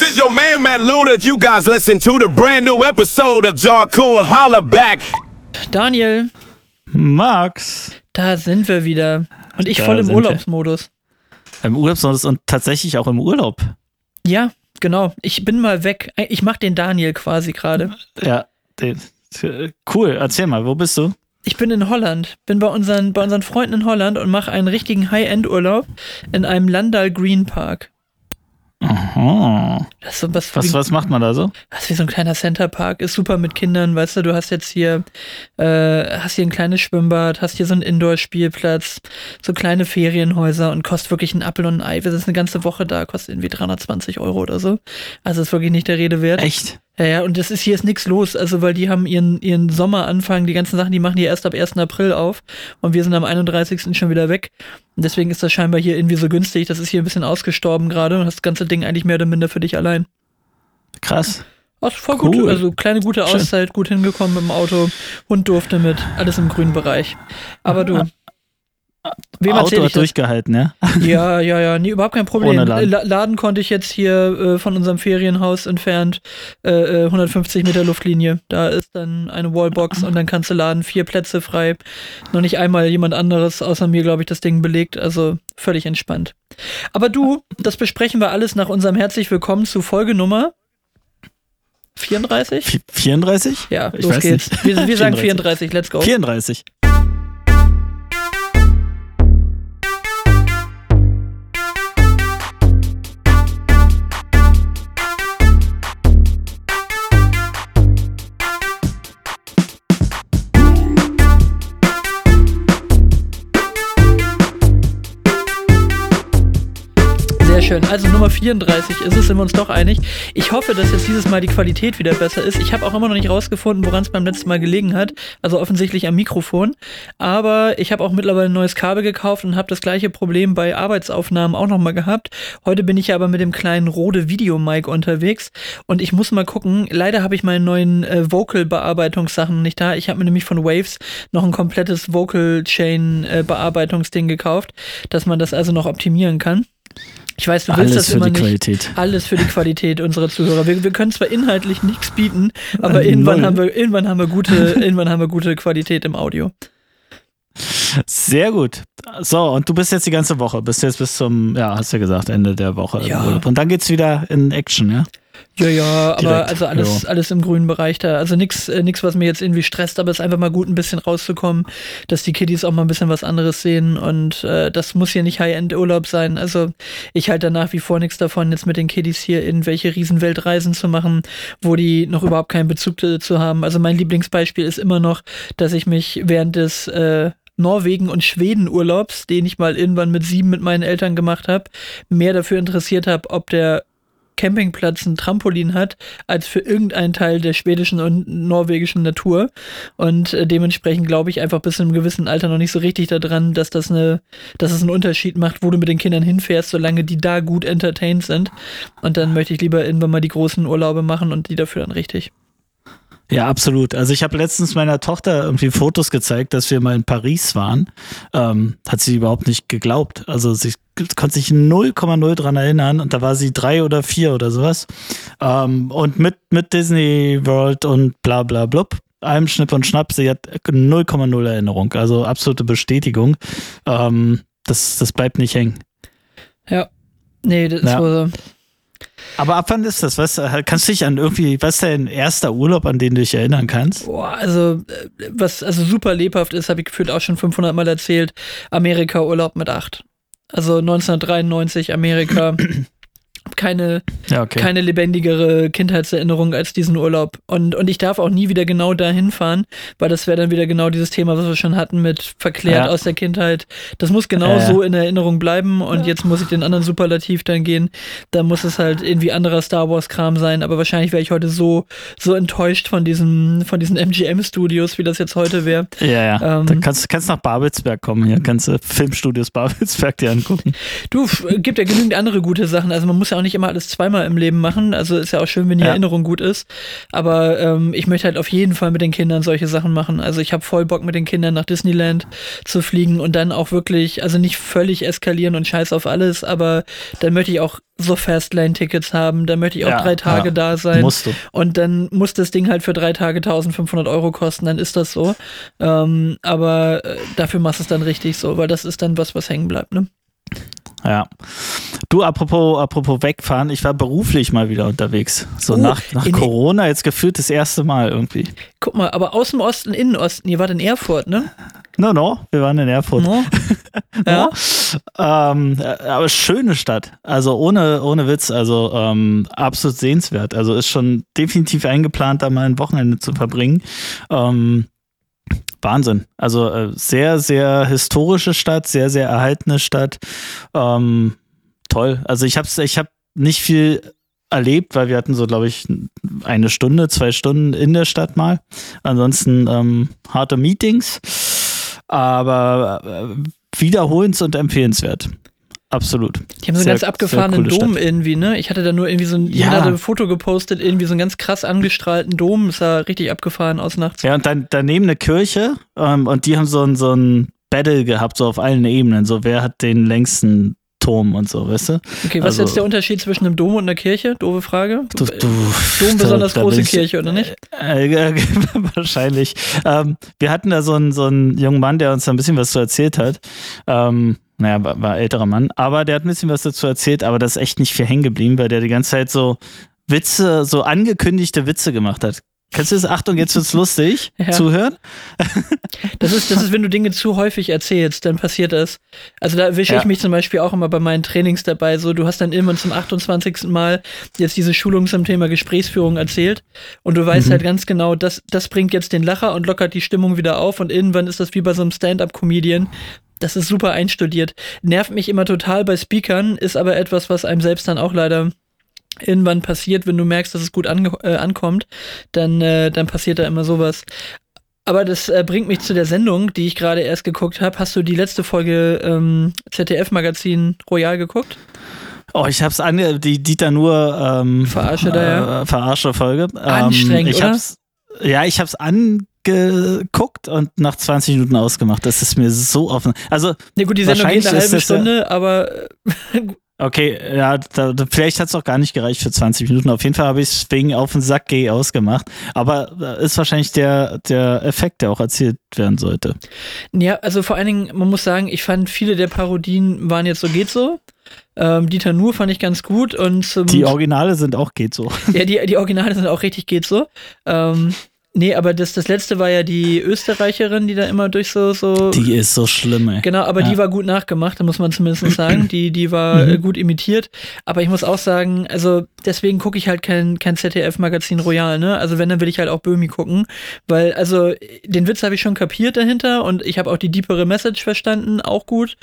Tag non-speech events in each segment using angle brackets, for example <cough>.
This is your man, Matt Luna. You guys listen to the brand new episode of Jarcoon Holla Back. Daniel, Max. da sind wir wieder. Und ich Da voll im sind wir. Urlaubsmodus. Im Urlaubsmodus und tatsächlich auch im Urlaub. Ja, genau. Ich bin mal weg. Ich mach den Daniel quasi gerade. Ja, den, cool. Erzähl mal, wo bist du? Ich bin in Holland, bin bei unseren, bei unseren Freunden in Holland und mache einen richtigen High-End-Urlaub in einem Landal Green Park. Oh. Das ist so was, Was, wie, was macht man da so? das ist wie so ein kleiner Centerpark. Ist super mit Kindern, weißt du, du hast jetzt hier, äh, hast hier ein kleines Schwimmbad, hast hier so einen Indoor-Spielplatz, so kleine Ferienhäuser und kostet wirklich ein Apfel und ein Ei. Wir sind eine ganze Woche da, kostet irgendwie 320 Euro oder so. Also ist wirklich nicht der Rede wert. Echt? Ja, ja, und das ist hier ist nichts los, also weil die haben ihren, ihren Sommeranfang, die ganzen Sachen, die machen die erst ab 1. April auf und wir sind am 31. schon wieder weg. Und deswegen ist das scheinbar hier irgendwie so günstig. Das ist hier ein bisschen ausgestorben gerade und das ganze Ding eigentlich mehr oder minder für dich allein. Krass. Ach, voll Cool. gut. Also kleine gute Schön. Auszeit, gut hingekommen mit dem Auto. Hund durfte mit, alles im grünen Bereich. Aber du. Wem Auto hat durchgehalten, ja? Ja, <laughs> ja, ja, nee, überhaupt kein Problem. Laden. La- Laden konnte ich jetzt hier äh, von unserem Ferienhaus entfernt, äh, äh, 150 Meter Luftlinie. Da ist dann eine Wallbox und dann kannst du laden, vier Plätze frei. Noch nicht einmal jemand anderes außer mir, glaube ich, das Ding belegt. Also völlig entspannt. Aber du, das besprechen wir alles nach unserem Herzlich Willkommen zu Folge Nummer 34? Vi- 34? Ja, Ich los weiß geht's. nicht. Wir, wir <laughs> sagen 34. 34, let's go. 34. schön. Also Nummer 34 ist es, sind wir uns doch einig. Ich hoffe, dass jetzt dieses Mal die Qualität wieder besser ist. Ich habe auch immer noch nicht rausgefunden, woran es beim letzten Mal gelegen hat. Also offensichtlich am Mikrofon. Aber ich habe auch mittlerweile ein neues Kabel gekauft und habe das gleiche Problem bei Arbeitsaufnahmen auch nochmal gehabt. Heute bin ich aber mit dem kleinen Rode Video-Mic unterwegs und ich muss mal gucken. Leider habe ich meine neuen äh, Vocal-Bearbeitungssachen nicht da. Ich habe mir nämlich von Waves noch ein komplettes Vocal-Chain-Bearbeitungsding gekauft, dass man das also noch optimieren kann. Ich weiß, du willst Alles das für immer die nicht. Qualität. Alles für die Qualität unserer Zuhörer. Wir, wir können zwar inhaltlich nichts bieten, aber Äh, irgendwann null. haben, wir, irgendwann, haben wir gute, <laughs> irgendwann haben wir gute Qualität im Audio. Sehr gut. So, und du bist jetzt die ganze Woche. Bist jetzt bis zum, ja, hast du ja gesagt, Ende der Woche Ja. im Urlaub. Und dann geht's wieder in Action, ja? Ja, ja, aber Direkt, also alles, ja. alles im grünen Bereich da. Also nichts, äh, nix, was mir jetzt irgendwie stresst, aber es ist einfach mal gut, ein bisschen rauszukommen, dass die Kiddies auch mal ein bisschen was anderes sehen. Und äh, das muss hier nicht High-End-Urlaub sein. Also ich halte da nach wie vor nichts davon, jetzt mit den Kiddies hier irgendwelche Riesenweltreisen zu machen, wo die noch überhaupt keinen Bezug dazu haben. Also mein Lieblingsbeispiel ist immer noch, dass ich mich während des äh, Norwegen- und Schweden-Urlaubs, den ich mal irgendwann mit sieben mit meinen Eltern gemacht habe, mehr dafür interessiert habe, ob der Campingplatz ein Trampolin hat, als für irgendeinen Teil der schwedischen und norwegischen Natur. Und äh, dementsprechend glaube ich einfach bis zu einem gewissen Alter noch nicht so richtig daran, dass das eine, dass es einen Unterschied macht, wo du mit den Kindern hinfährst, solange die da gut entertained sind. Und dann möchte ich lieber irgendwann mal die großen Urlaube machen und die dafür dann richtig. Ja, absolut. Also ich habe letztens meiner Tochter irgendwie Fotos gezeigt, dass wir mal in Paris waren. Ähm, hat sie überhaupt nicht geglaubt. Also sie konnte sich 0,0 dran erinnern und da war sie drei oder vier oder sowas. Ähm, und mit, mit Disney World und bla bla blub. Allem Schnipp und Schnapp, sie hat 0,0 Erinnerung. Also absolute Bestätigung. Ähm, das, das bleibt nicht hängen. Ja. Nee, das Ja. wohl so. Aber ab wann ist das? Was, kannst du dich an irgendwie, was ist dein erster Urlaub, an den du dich erinnern kannst? Boah, also, äh, was also super lebhaft ist, habe ich gefühlt auch schon 500 Mal erzählt. Amerika-Urlaub mit acht. Also 1993 Amerika. <clears throat> Keine, Ja, okay. keine lebendigere Kindheitserinnerung als diesen Urlaub. Und, und ich darf auch nie wieder genau dahin fahren, weil das wäre dann wieder genau dieses Thema, was wir schon hatten mit verklärt Ja. aus der Kindheit. Das muss genau Ja. so in Erinnerung bleiben und jetzt muss ich den anderen Superlativ dann gehen. Da muss es halt irgendwie anderer Star Wars-Kram sein, aber wahrscheinlich wäre ich heute so, so enttäuscht von diesen, von diesen MGM-Studios, wie das jetzt heute wäre. Ja, ja. Ähm, da kannst du kannst nach Babelsberg kommen hier, kannst du Filmstudios Babelsberg dir angucken. Du, gibt ja genügend andere gute Sachen. Also man muss ja auch nicht immer alles zweimal im Leben machen. Also ist ja auch schön, wenn die Ja. Erinnerung gut ist. Aber ähm, ich möchte halt auf jeden Fall mit den Kindern solche Sachen machen. Also ich habe voll Bock mit den Kindern nach Disneyland zu fliegen und dann auch wirklich, also nicht völlig eskalieren und scheiß auf alles, aber dann möchte ich auch so Fastlane-Tickets haben, dann möchte ich auch Ja, drei Tage ja. da sein. Musst du. Und dann muss das Ding halt für drei Tage 1500 Euro kosten, dann ist das so. Ähm, aber äh, dafür machst du es dann richtig so, weil das ist dann was, was hängen bleibt, ne? Ja. Du, apropos, apropos wegfahren, ich war beruflich mal wieder unterwegs. So Oh, nach, nach Corona jetzt gefühlt das erste Mal irgendwie. Guck mal, aber aus dem Osten, Innenosten, ihr wart in Erfurt, ne? No, no, wir waren in Erfurt. <laughs> No? ja. Ähm, äh, aber schöne Stadt. Also ohne, ohne Witz, also ähm, absolut sehenswert. Also ist schon definitiv eingeplant, da mal ein Wochenende zu verbringen. Ähm, Wahnsinn. Also äh, sehr, sehr historische Stadt, sehr, sehr erhaltene Stadt. Ähm, toll. Also ich habe ich hab nicht viel erlebt, weil wir hatten so, glaube ich, eine Stunde, zwei Stunden in der Stadt mal. Ansonsten ähm, harte Meetings, aber äh, wiederholens und empfehlenswert. Absolut. Die haben so einen Sehr- ganz abgefahrenen Dom Stadt. irgendwie, ne? Ich hatte da nur irgendwie so ein, Ja. hatte ein Foto gepostet, irgendwie so einen ganz krass angestrahlten Dom. Das sah richtig abgefahren aus nachts. Ja, und dann daneben eine Kirche ähm, und die haben so ein, so ein Battle gehabt, so auf allen Ebenen. So, wer hat den längsten Turm und so, weißt du? Okay, was Also- ist jetzt der Unterschied zwischen einem Dom und einer Kirche? Doofe Frage. Du, du, Dom besonders da- da große ich- Kirche, oder nicht? Äh, äh, <laughs> wahrscheinlich. Ähm, wir hatten da so einen, so einen jungen Mann, der uns da ein bisschen was zu erzählt hat. Ähm, naja, war, war älterer Mann, aber der hat ein bisschen was dazu erzählt, aber das ist echt nicht viel hängen geblieben, weil der die ganze Zeit so Witze, so angekündigte Witze gemacht hat. Kennst du das? Achtung, jetzt wird's lustig. <laughs> Ja. Zuhören? Das ist, das ist, wenn du Dinge zu häufig erzählst, dann passiert das. Also da erwische Ja. ich mich zum Beispiel auch immer bei meinen Trainings dabei. So, du hast dann irgendwann zum 28. Mal jetzt diese Schulung zum Thema Gesprächsführung erzählt und du weißt Mhm. halt ganz genau, das, das bringt jetzt den Lacher und lockert die Stimmung wieder auf und irgendwann ist das wie bei so einem Stand-up-Comedian. Das ist super einstudiert. Nervt mich immer total bei Speakern, ist aber etwas, was einem selbst dann auch leider irgendwann passiert, wenn du merkst, dass es gut äh, ankommt, dann, äh, dann passiert da immer sowas. Aber das äh, bringt mich zu der Sendung, die ich gerade erst geguckt habe. Hast du die letzte Folge ähm, ZDF-Magazin Royal geguckt? Oh, ich hab's ange, die Dieter nur ähm, Verarsche da, ja. äh, Verarsche Folge. Anstrengend, ähm, ich oder? hab's, Ja, ich hab's angeguckt und nach 20 Minuten ausgemacht. Das ist mir so offen. Also, Ne, gut, die Sendung geht eine halbe das ja- Stunde, aber <laughs> okay, ja, da, vielleicht hat's auch gar nicht gereicht für 20 Minuten. Auf jeden Fall habe ich es wegen auf den Sack geh ausgemacht. Aber äh, ist wahrscheinlich der, der Effekt, der auch erzielt werden sollte. ja, also vor allen Dingen, man muss sagen, ich fand viele der Parodien waren jetzt so geht so. Ähm, Dieter Nuhr fand ich ganz gut und Die Originale sind auch geht so. ja, die, die Originale sind auch richtig geht so. Ähm, nee, aber das, das letzte war ja die Österreicherin, die da immer durch so, so Die ist so schlimm, ey. Genau, aber Ja. die war gut nachgemacht, da muss man zumindest sagen. Die, die war Mhm. gut imitiert. Aber ich muss auch sagen, also deswegen gucke ich halt kein, kein ZDF-Magazin Royal, ne? Also wenn, dann will ich halt auch Böhmi gucken. Weil, also, den Witz habe ich schon kapiert dahinter und ich habe auch die deepere Message verstanden, auch gut.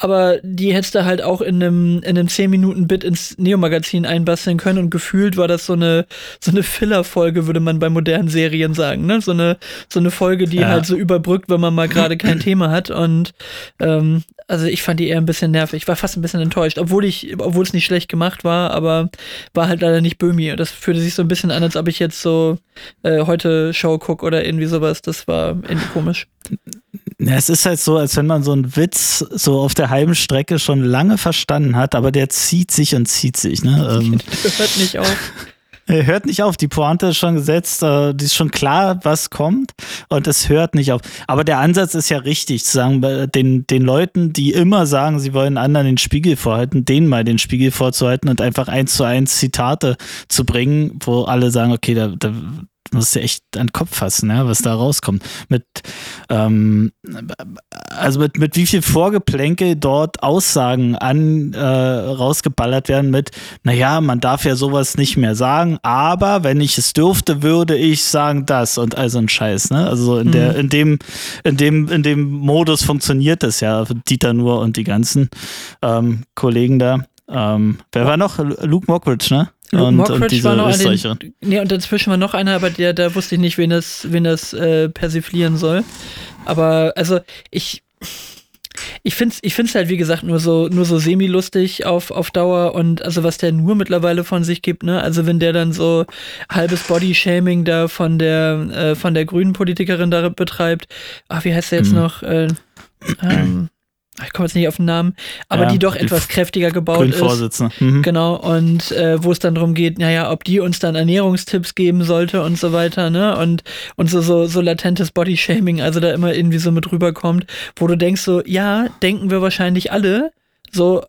Aber die hättest du halt auch in einem, in einem 10-Minuten-Bit ins Neo-Magazin einbasteln können und gefühlt war das so eine, so eine Filler-Folge, würde man bei modernen Serien sagen, ne? So eine, so eine Folge, die Ja. halt so überbrückt, wenn man mal gerade kein Thema hat. Und ähm, also ich fand die eher ein bisschen nervig. Ich war fast ein bisschen enttäuscht, obwohl ich, obwohl es nicht schlecht gemacht war, aber war halt leider nicht Böhmi. Das fühlte sich so ein bisschen an, als ob ich jetzt so äh, heute Show gucke oder irgendwie sowas. Das war irgendwie komisch. Ja, es ist halt so, als wenn man so einen Witz so auf der halben Strecke schon lange verstanden hat, aber der zieht sich und zieht sich. Ne? <laughs> Ähm, Das hört nicht auf. Er hört nicht auf, die Pointe ist schon gesetzt, äh, die ist schon klar, was kommt und es hört nicht auf. Aber der Ansatz ist ja richtig, zu sagen, bei den, den Leuten, die immer sagen, sie wollen anderen den Spiegel vorhalten, denen mal den Spiegel vorzuhalten und einfach eins zu eins Zitate zu bringen, wo alle sagen, okay, da, da musst du echt an den Kopf fassen, ja, was da rauskommt. Mit, ähm, also mit, mit wie viel Vorgeplänkel dort Aussagen an äh, rausgeballert werden mit, naja, man darf ja sowas nicht mehr sagen, aber wenn ich es dürfte, würde ich sagen das und all so ein Scheiß, ne? Also so in der, in dem, in dem, in dem Modus funktioniert das ja, Dieter nur und die ganzen ähm, Kollegen da. Ähm, wer war noch? Luke Mockridge, ne? Und, und diese war noch an den. Nee, und dazwischen war noch einer, aber der, da wusste ich nicht, wen das, wen das äh, persiflieren soll. Aber also ich, ich finde es ich find's halt, wie gesagt, nur so, nur so semi-lustig auf, auf Dauer und also was der nur mittlerweile von sich gibt, ne? Also wenn der dann so halbes Body-Shaming da von der, äh, von der grünen Politikerin da betreibt. Ach, wie heißt der jetzt Mhm. noch? Äh, ähm, ich komme jetzt nicht auf den Namen, aber Ja, die doch die etwas kräftiger gebaut ist. Mhm. Genau, und äh, wo es dann darum geht, naja, ob die uns dann Ernährungstipps geben sollte und so weiter, ne? Und, und so, so, so latentes Bodyshaming, also da immer irgendwie so mit rüberkommt, wo du denkst so, ja, denken wir wahrscheinlich alle, so,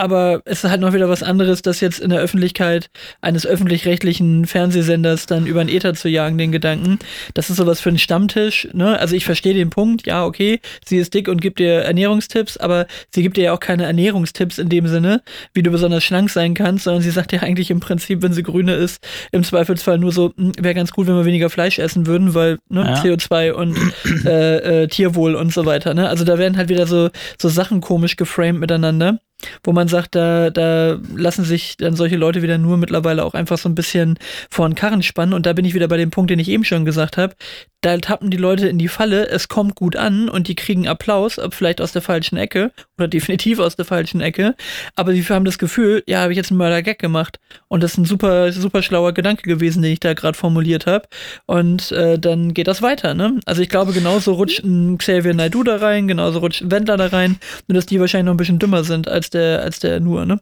aber es ist halt noch wieder was anderes, das jetzt in der Öffentlichkeit eines öffentlich-rechtlichen Fernsehsenders dann über den Äther zu jagen, den Gedanken. Das ist sowas für einen Stammtisch, ne? Also ich verstehe den Punkt, ja, okay, sie ist dick und gibt dir Ernährungstipps, aber sie gibt dir ja auch keine Ernährungstipps in dem Sinne, wie du besonders schlank sein kannst, sondern sie sagt ja eigentlich im Prinzip, wenn sie grüne ist, im Zweifelsfall nur so, wäre ganz gut, wenn wir weniger Fleisch essen würden, weil ne, Ja. CO2 und äh, äh, Tierwohl und so weiter, ne? Also da werden halt wieder so, so Sachen komisch geframed miteinander wo man sagt, da, da lassen sich dann solche Leute wieder nur mittlerweile auch einfach so ein bisschen vor den Karren spannen. Und da bin ich wieder bei dem Punkt, den ich eben schon gesagt habe. Da tappen die Leute in die Falle, es kommt gut an und die kriegen Applaus, vielleicht aus der falschen Ecke oder <laughs> definitiv aus der falschen Ecke. Aber sie haben das Gefühl, ja, habe ich jetzt einen Mörder-Gag gemacht. Und das ist ein super, super schlauer Gedanke gewesen, den ich da gerade formuliert habe. Und äh, dann geht das weiter, ne? Also ich glaube, genauso rutscht ein Xavier Naidoo da rein, genauso rutscht ein Wendler da rein, nur dass die wahrscheinlich noch ein bisschen dümmer sind als der, als der nur, ne?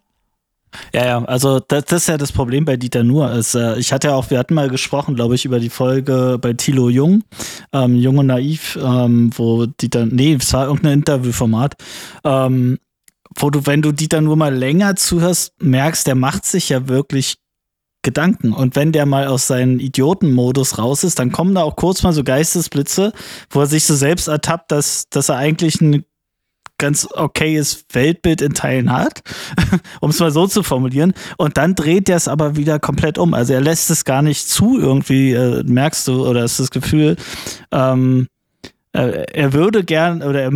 Ja, ja, also das, das ist ja das Problem bei Dieter Nuhr. Ist, äh, ich hatte ja auch, wir hatten mal gesprochen, glaube ich, über die Folge bei Thilo Jung, ähm, Jung und Naiv, ähm, wo Dieter, nee, es war irgendein Interviewformat, ähm, wo du, wenn du Dieter Nuhr mal länger zuhörst, merkst, der macht sich ja wirklich Gedanken. Und wenn der mal aus seinem Idiotenmodus raus ist, dann kommen da auch kurz mal so Geistesblitze, wo er sich so selbst ertappt, dass, dass er eigentlich ein ganz okayes Weltbild in Teilen hat, <laughs> um es mal so zu formulieren. Und dann dreht er es aber wieder komplett um. Also er lässt es gar nicht zu, irgendwie, äh, merkst du, oder ist das Gefühl, ähm, äh, er würde gern, oder er,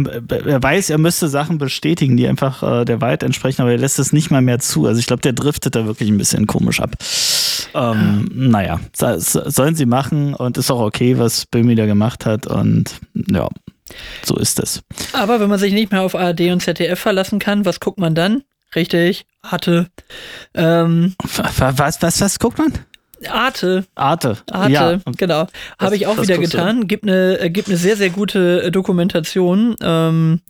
er weiß, er müsste Sachen bestätigen, die einfach äh, der Wahrheit entsprechen, aber er lässt es nicht mal mehr zu. Also ich glaube, der driftet da wirklich ein bisschen komisch ab. Ähm, naja, so, so- sollen sie machen und ist auch okay, was Böhmi da gemacht hat und ja, so ist es. Aber wenn man sich nicht mehr auf ARD und ZDF verlassen kann, was guckt man dann? Richtig, Arte. Ähm, Was, was, was, guckt man? Arte, Arte. Arte, Ja. genau. Habe ich auch wieder getan. Gibt eine, äh, gibt eine sehr, sehr gute äh, Dokumentation. Ähm,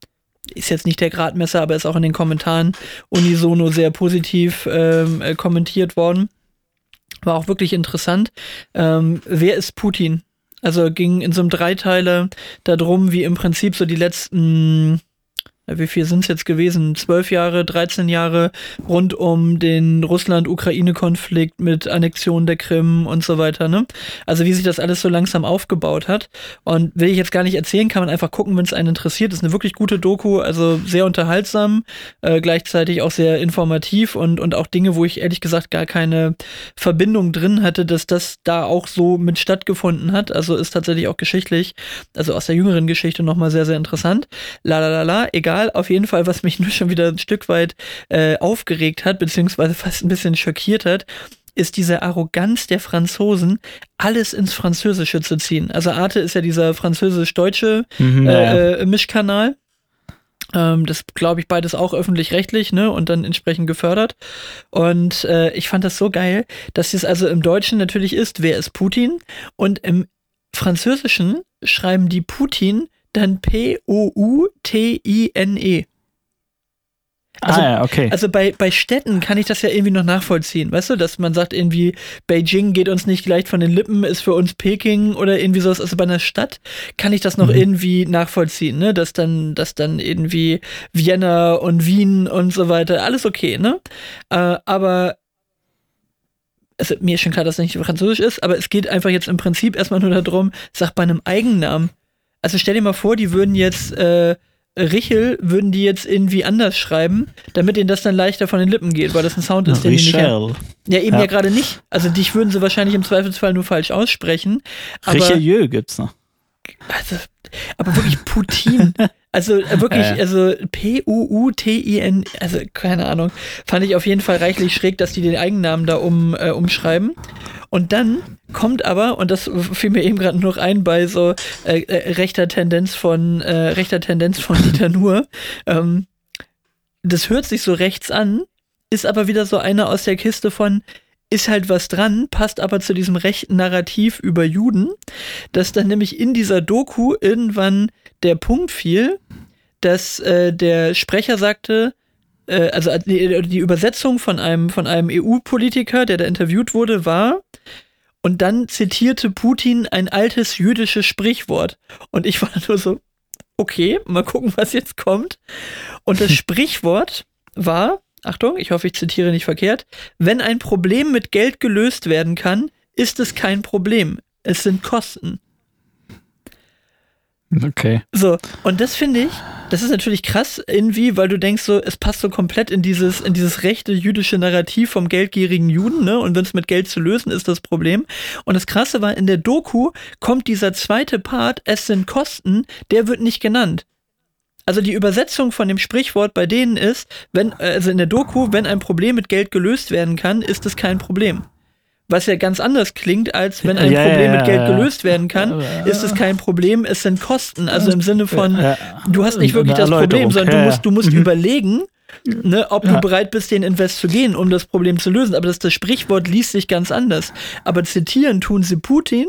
ist jetzt nicht der Gradmesser, aber ist auch in den Kommentaren unisono sehr positiv ähm, äh, kommentiert worden. War auch wirklich interessant. Ähm, wer ist Putin? Also ging in so einem Dreiteiler darum, wie im Prinzip so die letzten, wie viel sind es jetzt gewesen? Zwölf Jahre, 13 Jahre rund um den Russland-Ukraine-Konflikt mit Annexion der Krim und so weiter, ne? Also wie sich das alles so langsam aufgebaut hat. Und will ich jetzt gar nicht erzählen, kann man einfach gucken, wenn es einen interessiert. Ist eine wirklich gute Doku, also sehr unterhaltsam, äh, gleichzeitig auch sehr informativ und, und auch Dinge, wo ich ehrlich gesagt gar keine Verbindung drin hatte, dass das da auch so mit stattgefunden hat. Also ist tatsächlich auch geschichtlich, also aus der jüngeren Geschichte nochmal sehr, sehr interessant. La la la la, egal, auf jeden Fall, was mich <laughs> nur schon wieder ein Stück weit äh, aufgeregt hat, beziehungsweise fast ein bisschen schockiert hat, ist diese Arroganz der Franzosen, alles ins Französische zu ziehen. Also Arte ist ja dieser französisch-deutsche Mhm, ja, ja. äh, äh, Mischkanal. Ähm, das glaube ich beides auch öffentlich-rechtlich, ne? Und dann entsprechend gefördert. Und äh, ich fand das so geil, dass es also im Deutschen natürlich ist, wer ist Putin? Und im Französischen schreiben die Putin dann P-O-U-T-I-N-E. Also, ah, ja, okay. also bei, bei Städten kann ich das ja irgendwie noch nachvollziehen, weißt du, dass man sagt irgendwie, Beijing geht uns nicht leicht von den Lippen, ist für uns Peking oder irgendwie sowas. Also bei einer Stadt kann ich das noch Mhm. irgendwie nachvollziehen, ne? Dass dann, dass dann irgendwie Vienna und Wien und so weiter, alles okay, ne? Äh, aber also mir ist schon klar, dass es nicht französisch ist, aber es geht einfach jetzt im Prinzip erstmal nur darum, sag bei einem Eigennamen. Also stell dir mal vor, die würden jetzt äh, Richel würden die jetzt irgendwie anders schreiben, damit ihnen das dann leichter von den Lippen geht, weil das ein Sound ist, den die nicht Richel. Ja, eben ja, Ja. gerade nicht. Also dich würden sie wahrscheinlich im Zweifelsfall nur falsch aussprechen. Aber, Richelieu gibt's noch. also, aber wirklich Putin. <laughs> Also äh, wirklich, Ja, ja. also P-U-U-T-I-N, also keine Ahnung. Fand ich auf jeden Fall reichlich schräg, dass die den Eigennamen da um, äh, umschreiben. Und dann kommt aber, und das fiel mir eben gerade noch ein bei so äh, äh, rechter Tendenz von äh, rechter Tendenz von <laughs> Dieter Nuhr, ähm, das hört sich so rechts an, ist aber wieder so einer aus der Kiste von, ist halt was dran, passt aber zu diesem rechten Narrativ über Juden, dass dann nämlich in dieser Doku irgendwann der Punkt fiel, dass äh, der Sprecher sagte, äh, also die, die, Übersetzung von einem, von einem EU-Politiker, der da interviewt wurde, war, und dann zitierte Putin ein altes jüdisches Sprichwort. Und ich war <laughs> nur so, okay, mal gucken, was jetzt kommt. Und das <laughs> Sprichwort war, Achtung, ich hoffe, ich zitiere nicht verkehrt, wenn ein Problem mit Geld gelöst werden kann, ist es kein Problem. Es sind Kosten. Okay. So, und das finde ich, das ist natürlich krass irgendwie, weil du denkst so, es passt so komplett in dieses, in dieses rechte jüdische Narrativ vom geldgierigen Juden, ne? Und wenn es mit Geld zu lösen ist, das Problem. Und das Krasse war, in der Doku kommt dieser zweite Part, es sind Kosten, der wird nicht genannt. Also die Übersetzung von dem Sprichwort bei denen ist, wenn, also in der Doku, wenn ein Problem mit Geld gelöst werden kann, ist es kein Problem was ja ganz anders klingt, als wenn ein ja, Problem ja, mit Geld gelöst werden kann, ist es kein Problem, es sind Kosten. Also im Sinne von, du hast nicht wirklich das Problem, sondern du musst, du musst mhm. überlegen, Ne, ob du bereit bist, den Invest zu gehen, um das Problem zu lösen. Aber das, das Sprichwort liest sich ganz anders. Aber zitieren tun sie Putin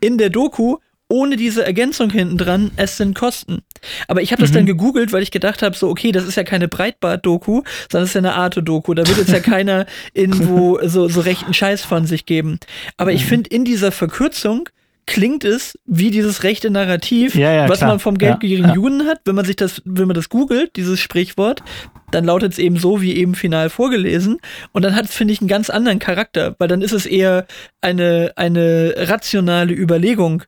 in der Doku ohne diese Ergänzung hinten dran, es sind Kosten. Aber ich habe das mhm. dann gegoogelt, weil ich gedacht habe, so, okay, das ist ja keine Breitbart-Doku, sondern es ist ja eine Arte-Doku. Da wird jetzt ja <laughs> keiner irgendwo so, so rechten Scheiß von sich geben. Aber ich mhm. finde, in dieser Verkürzung klingt es wie dieses rechte Narrativ, ja, ja, was klar. man vom geldgierigen ja, Juden hat. Wenn man sich das, wenn man das googelt, dieses Sprichwort, dann lautet es eben so, wie eben final vorgelesen. Und dann hat es, finde ich, einen ganz anderen Charakter, weil dann ist es eher eine, eine rationale Überlegung,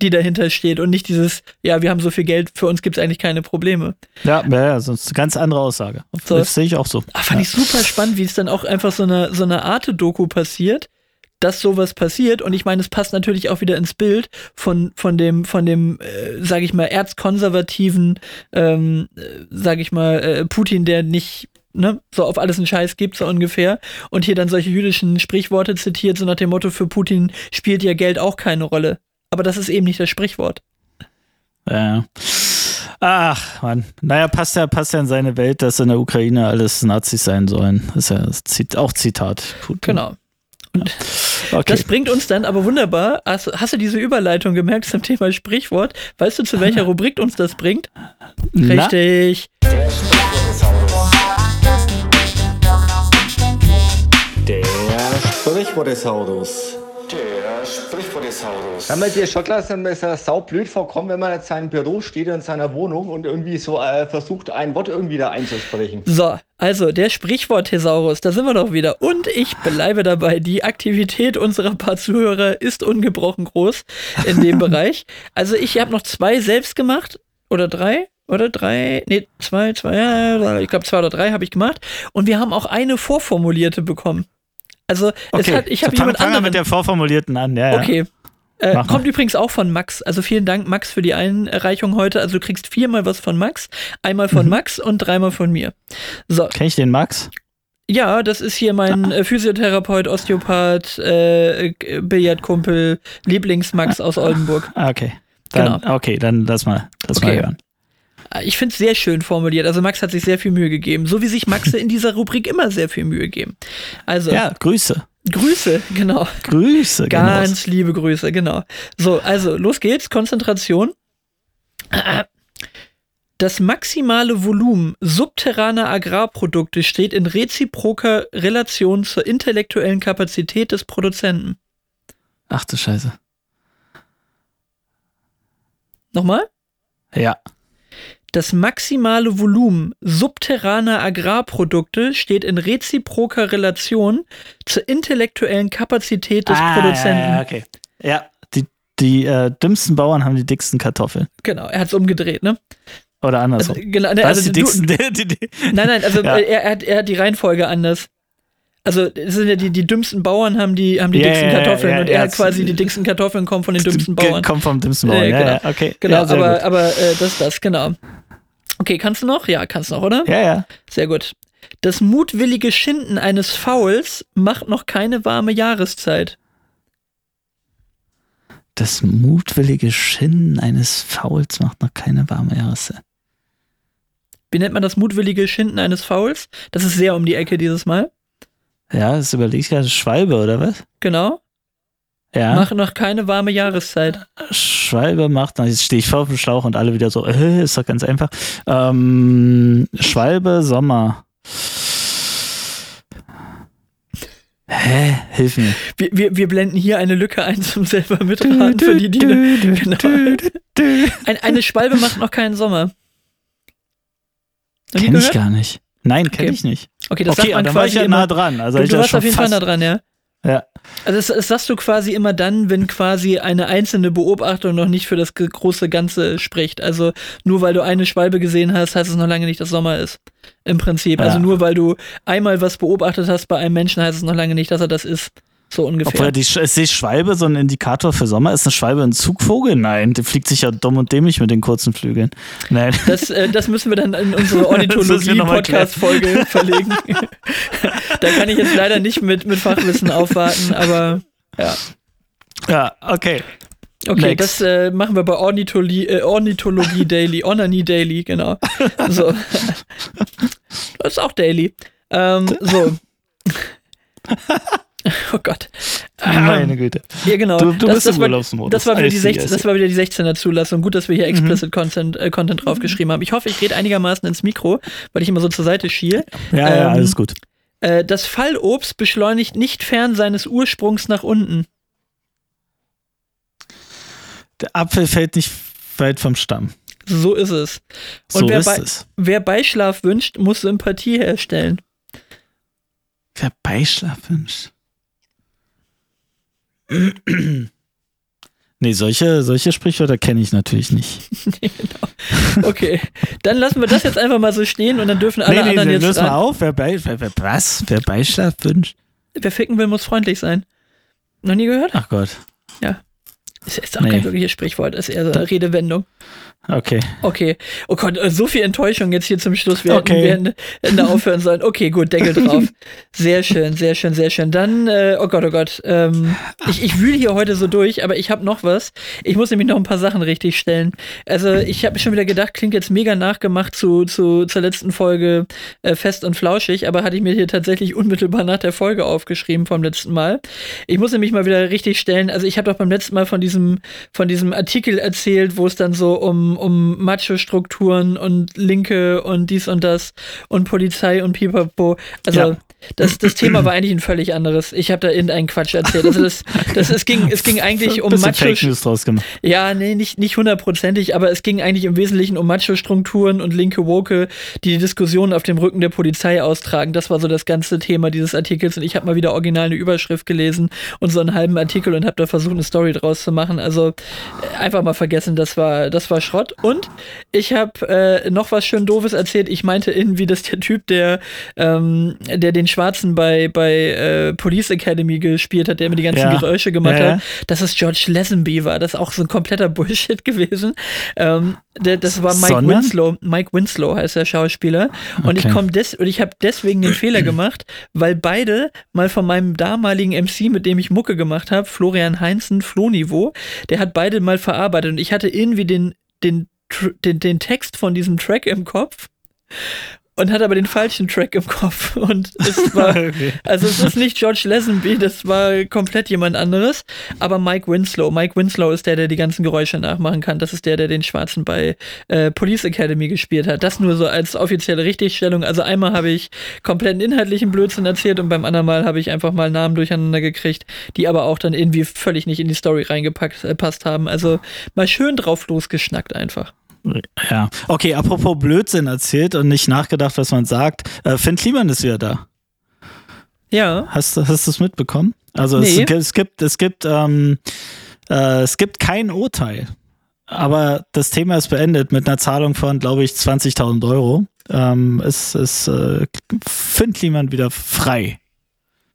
die dahinter steht und nicht dieses, ja, wir haben so viel Geld, für uns gibt es eigentlich keine Probleme. Ja, ja, sonst eine ganz andere Aussage. So. Das sehe ich auch so. Ach, fand ja. ich super spannend, wie es dann auch einfach so eine, so eine Arte-Doku passiert, dass sowas passiert. Und ich meine, es passt natürlich auch wieder ins Bild von, von dem, von dem, äh, sage ich mal, erzkonservativen, ähm, äh, sage ich mal, äh, Putin, der nicht Ne, so auf alles einen Scheiß gibt, so ungefähr. Und hier dann solche jüdischen Sprichworte zitiert, so nach dem Motto, für Putin spielt ja Geld auch keine Rolle. Aber das ist eben nicht das Sprichwort. Ja. Ach, Mann. Naja, passt ja, passt ja in seine Welt, dass in der Ukraine alles Nazis sein sollen. Das ist ja das auch Zitat. Putin. Genau. Und okay. das bringt uns dann aber wunderbar. Hast, hast, du diese Überleitung gemerkt zum Thema Sprichwort? Weißt du, zu welcher Rubrik uns das bringt? Na? Richtig. Der Sprichwortesaurus. Wenn man dir Schottler sind mir so saublöd vorkommen, wenn man in seinem Büro steht in seiner Wohnung und irgendwie so äh, versucht, ein Wort irgendwie da einzusprechen. So, also der Sprichwortesaurus, da sind wir doch wieder. Und ich bleibe dabei, die Aktivität unserer paar Zuhörer ist ungebrochen groß in dem <laughs> Bereich. Also ich habe noch zwei selbst gemacht oder drei oder drei, nee, zwei, zwei, ich glaube zwei oder drei habe ich gemacht. Und wir haben auch eine vorformulierte bekommen. Also okay. es hat, ich habe fang, jemand fang anderen. mit der vorformulierten an. Ja, ja. Äh, kommt übrigens auch von Max. Also vielen Dank, Max, für die Einreichung heute. Also du kriegst viermal was von Max, einmal von mhm. Max und dreimal von mir. So. Kenn ich den Max? Ja, das ist hier mein ah. Physiotherapeut, Osteopath, äh, Billardkumpel, Lieblingsmax aus Oldenburg. Ah, okay. Dann, genau. Okay, dann lass mal, lass okay. mal hören. Ich finde es sehr schön formuliert. Also Max hat sich sehr viel Mühe gegeben, so wie sich Max in dieser Rubrik immer sehr viel Mühe geben. Also ja, Grüße. Grüße, genau. Grüße, Ganz genau. liebe Grüße, genau. So, also los geht's. Konzentration. Das maximale Volumen subterraner Agrarprodukte steht in reziproker Relation zur intellektuellen Kapazität des Produzenten. Ach du Scheiße. Nochmal? Ja. Das maximale Volumen subterraner Agrarprodukte steht in reziproker Relation zur intellektuellen Kapazität des ah, Produzenten. Ja, okay. Ja, die, die äh, dümmsten Bauern haben die dicksten Kartoffeln. Genau, er hat es umgedreht, ne? Oder andersrum. Also, genau, ne, also die dicksten, <laughs> du, die, die, nein, nein, also ja. er, er, hat, er hat die Reihenfolge anders. Also es sind ja die, die dümmsten Bauern haben die, haben die yeah, dicksten Kartoffeln yeah, und er hat quasi die dicksten Kartoffeln kommen von den dümmsten Bauern. Kommen vom dümmsten Bauern, äh, genau. ja, okay. Genau, aber, aber äh, das ist das, genau. Okay, kannst du noch? Ja, kannst du noch, oder? Ja, ja. Sehr gut. Das mutwillige Schinden eines Fauls macht noch keine warme Jahreszeit. Das mutwillige Schinden eines Fauls macht noch keine warme Jahreszeit. Wie nennt man das mutwillige Schinden eines Fouls? Das ist sehr um die Ecke dieses Mal. Ja, das überlege ich gerade. Schwalbe, oder was? Genau. Ja. Mach noch keine warme Jahreszeit. Schwalbe macht, jetzt stehe ich vor auf dem Schlauch und alle wieder so, äh, ist doch ganz einfach. Ähm, Schwalbe, Sommer. Hä? Hilf mir. Wir, wir, wir blenden hier eine Lücke ein zum selber mitraten für die, die genau. Ein, Eine Schwalbe macht noch keinen Sommer. Kenn ich gar nicht. Nein, kenne okay. ich nicht. Okay, das okay, sagt man da quasi war ich ja immer, nah dran. Also du, du warst auf jeden Fall nah dran, ja. Ja. Also das, das sagst du quasi immer dann, wenn quasi eine einzelne Beobachtung noch nicht für das große Ganze spricht. Also nur weil du eine Schwalbe gesehen hast, heißt es noch lange nicht, dass Sommer ist. Im Prinzip. Also Ja. nur weil du einmal was beobachtet hast bei einem Menschen, heißt es noch lange nicht, dass er das ist. So ungefähr. Obwohl die, ist die Schwalbe so ein Indikator für Sommer? Ist eine Schwalbe ein Zugvogel? Nein, die fliegt sich ja dumm und dämlich mit den kurzen Flügeln. Nein. Das, äh, das müssen wir dann in unsere. <laughs> Ornithologie-Podcast-Folge verlegen. <laughs> da kann ich jetzt leider nicht mit, mit Fachwissen aufwarten, aber ja. Ja, okay. Okay, Next. das äh, machen wir bei Ornithologie, äh, Ornithologie Daily, Onanie Daily, genau. So. <laughs> Das ist auch Daily. Ähm, so. <laughs> Oh Gott. Meine Güte. Ja, genau. Du- du das, bist das im war, Urlaubsmodus. Das war, wieder die see, 16, I see. das war wieder die 16er Zulassung. Gut, dass wir hier Mhm. explicit Content, äh, Content draufgeschrieben haben. Ich hoffe, ich rede einigermaßen ins Mikro, weil ich immer so zur Seite schiehe. Ja, ja, Ähm, alles gut. Äh, das Fallobst beschleunigt nicht fern seines Ursprungs nach unten. Der Apfel fällt nicht weit vom Stamm. So ist es. Und So wer, ist bei, es. wer Beischlaf wünscht, muss Sympathie herstellen. Wer Beischlaf wünscht. Nee, solche, solche Sprichwörter kenne ich natürlich nicht. <laughs> Okay, dann lassen wir das jetzt einfach mal so stehen und dann dürfen alle nee, nee, anderen nee jetzt löse mal auf. Wer, bei, wer, wer, was? Wer Beischlaf wünscht? Wer ficken will, muss freundlich sein. Noch nie gehört? Ach Gott. Ist jetzt auch Nee. kein wirkliches Sprichwort, ist eher so eine Redewendung. Okay. Okay. Oh Gott, äh, so viel Enttäuschung jetzt hier zum Schluss. Wir Okay. hätten, wir hätten aufhören sollen. Okay, gut, Deckel <laughs> drauf. Sehr schön, sehr schön, sehr schön. Dann, äh, oh Gott, oh Gott. Ähm, ich, ich wühle hier heute so durch, aber ich habe noch was. Ich muss nämlich noch ein paar Sachen richtig stellen. Also, ich habe schon wieder gedacht, klingt jetzt mega nachgemacht zu, zu, zur letzten Folge äh, Fest und Flauschig, aber hatte ich mir hier tatsächlich unmittelbar nach der Folge aufgeschrieben vom letzten Mal. Ich muss nämlich mal wieder richtig stellen. Also, ich habe doch beim letzten Mal von diesem, von diesem Artikel erzählt, wo es dann so um, um Macho-Strukturen und Linke und dies und das und Polizei und Pipapo. Also, Ja. das, das Thema war eigentlich ein völlig anderes. Ich habe da irgendeinen Quatsch erzählt. Also, das, das, es, ging, es ging eigentlich um Macho. Fake News draus gemacht. Ja, nee, nicht, nicht hundertprozentig, aber es ging eigentlich im Wesentlichen um Macho-Strukturen und linke Woke, die die Diskussion auf dem Rücken der Polizei austragen. Das war so das ganze Thema dieses Artikels und ich habe mal wieder original eine Überschrift gelesen und so einen halben Artikel und habe da versucht, eine Story draus zu machen. Also äh, einfach mal vergessen, das war, das war Schrott. Und ich habe äh, noch was schön Doofes erzählt. Ich meinte irgendwie, dass der Typ, der, ähm, der den Schwarzen bei, bei äh, Police Academy gespielt hat, der immer die ganzen Ja. Geräusche gemacht Ja, hat, dass es George Lazenby war. Das ist auch so ein kompletter <laughs> Bullshit gewesen. Ähm, der, das war Mike Sondern? Winslow. Mike Winslow heißt der Schauspieler. Und Okay. ich komme des und ich habe deswegen den Fehler <clears throat> gemacht, weil beide mal von meinem damaligen MC, mit dem ich Mucke gemacht habe, Florian Heinzen, Flohniveau, der hat beide mal verarbeitet und ich hatte irgendwie den, den, den, den Text von diesem Track im Kopf und hatte aber den falschen Track im Kopf und es <laughs> war Okay. also es ist nicht George Lazenby, das war komplett jemand anderes, aber Mike Winslow. Mike Winslow ist der, der die ganzen Geräusche nachmachen kann. Das ist der, der den Schwarzen bei äh, Police Academy gespielt hat. Das nur so als offizielle Richtigstellung. Also einmal habe ich kompletten inhaltlichen Blödsinn erzählt und beim anderen Mal habe ich einfach mal Namen durcheinander gekriegt, die aber auch dann irgendwie völlig nicht in die Story reingepackt äh, passt haben. Also mal schön drauf losgeschnackt einfach. Ja. Okay, apropos Blödsinn erzählt und nicht nachgedacht, was man sagt. Äh, Finn Kliman ist wieder da. Ja. Hast, du- hast du es mitbekommen? Also Nee. es, gibt- es gibt, es gibt, ähm, äh, es gibt kein Urteil. Aber das Thema ist beendet mit einer Zahlung von, glaube ich, 20.000 Euro. Ähm, ist ist äh, Finn Kliman wieder frei.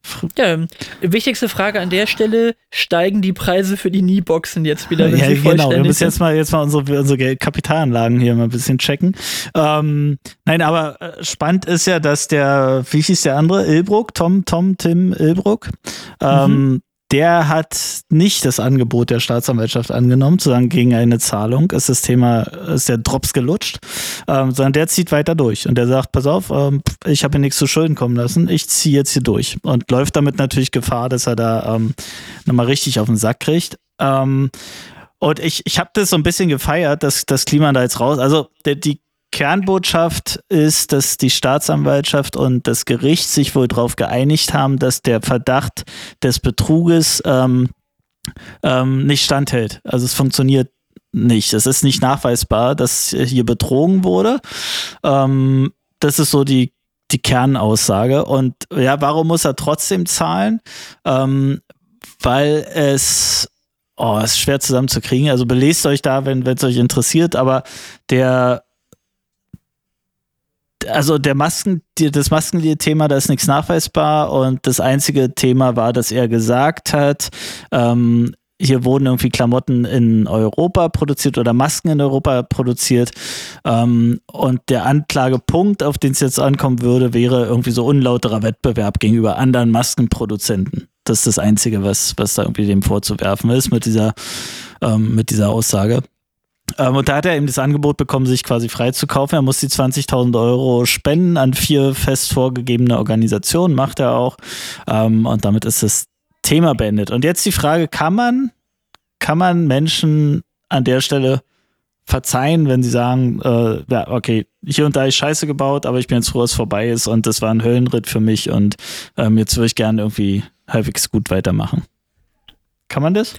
<laughs> Ja, wichtigste Frage an der Stelle: Steigen die Preise für die Knieboxen jetzt wieder? Ja, genau. Wir müssen jetzt mal, jetzt mal unsere, unsere Kapitalanlagen hier mal ein bisschen checken. Ähm, nein, aber äh, spannend ist ja, dass der, wie hieß der andere? Ilbruck, Tom, Tom, Tim Ilbruck, ähm, der hat nicht das Angebot der Staatsanwaltschaft angenommen, sagen, gegen eine Zahlung ist das Thema, ist der Drops gelutscht, ähm, sondern der zieht weiter durch und der sagt, pass auf, ähm, ich habe hier nichts zu Schulden kommen lassen, ich ziehe jetzt hier durch und läuft damit natürlich Gefahr, dass er da ähm, nochmal richtig auf den Sack kriegt. Ähm, und ich, ich habe das so ein bisschen gefeiert, dass das Klima da jetzt raus, also der, die Kernbotschaft ist, dass die Staatsanwaltschaft und das Gericht sich wohl darauf geeinigt haben, dass der Verdacht des Betruges ähm, ähm, nicht standhält. Also es funktioniert nicht. Es ist nicht nachweisbar, dass hier betrogen wurde. Ähm, das ist so die, die Kernaussage. Und ja, warum muss er trotzdem zahlen? Ähm, weil es Oh, ist schwer zusammenzukriegen. Also belest euch da, wenn es euch interessiert. Aber der also der Masken, das Maskenthema, da ist nichts nachweisbar und das einzige Thema war, dass er gesagt hat, ähm, hier wurden irgendwie Klamotten in Europa produziert oder Masken in Europa produziert. Ähm, und der Anklagepunkt, auf den es jetzt ankommen würde, wäre irgendwie so unlauterer Wettbewerb gegenüber anderen Maskenproduzenten. Das ist das Einzige, was, was da irgendwie dem vorzuwerfen ist mit dieser, ähm, mit dieser Aussage. Ähm, und da hat er eben das Angebot bekommen, sich quasi freizukaufen. Er muss die 20.000 Euro spenden an vier fest vorgegebene Organisationen, macht er auch. Ähm, und damit ist das Thema beendet. Und jetzt die Frage, kann man, kann man Menschen an der Stelle verzeihen, wenn sie sagen, äh, ja, okay, hier und da ist Scheiße gebaut, aber ich bin jetzt froh, dass es vorbei ist und das war ein Höllenritt für mich und ähm, jetzt würde ich gerne irgendwie halbwegs gut weitermachen. Kann man das?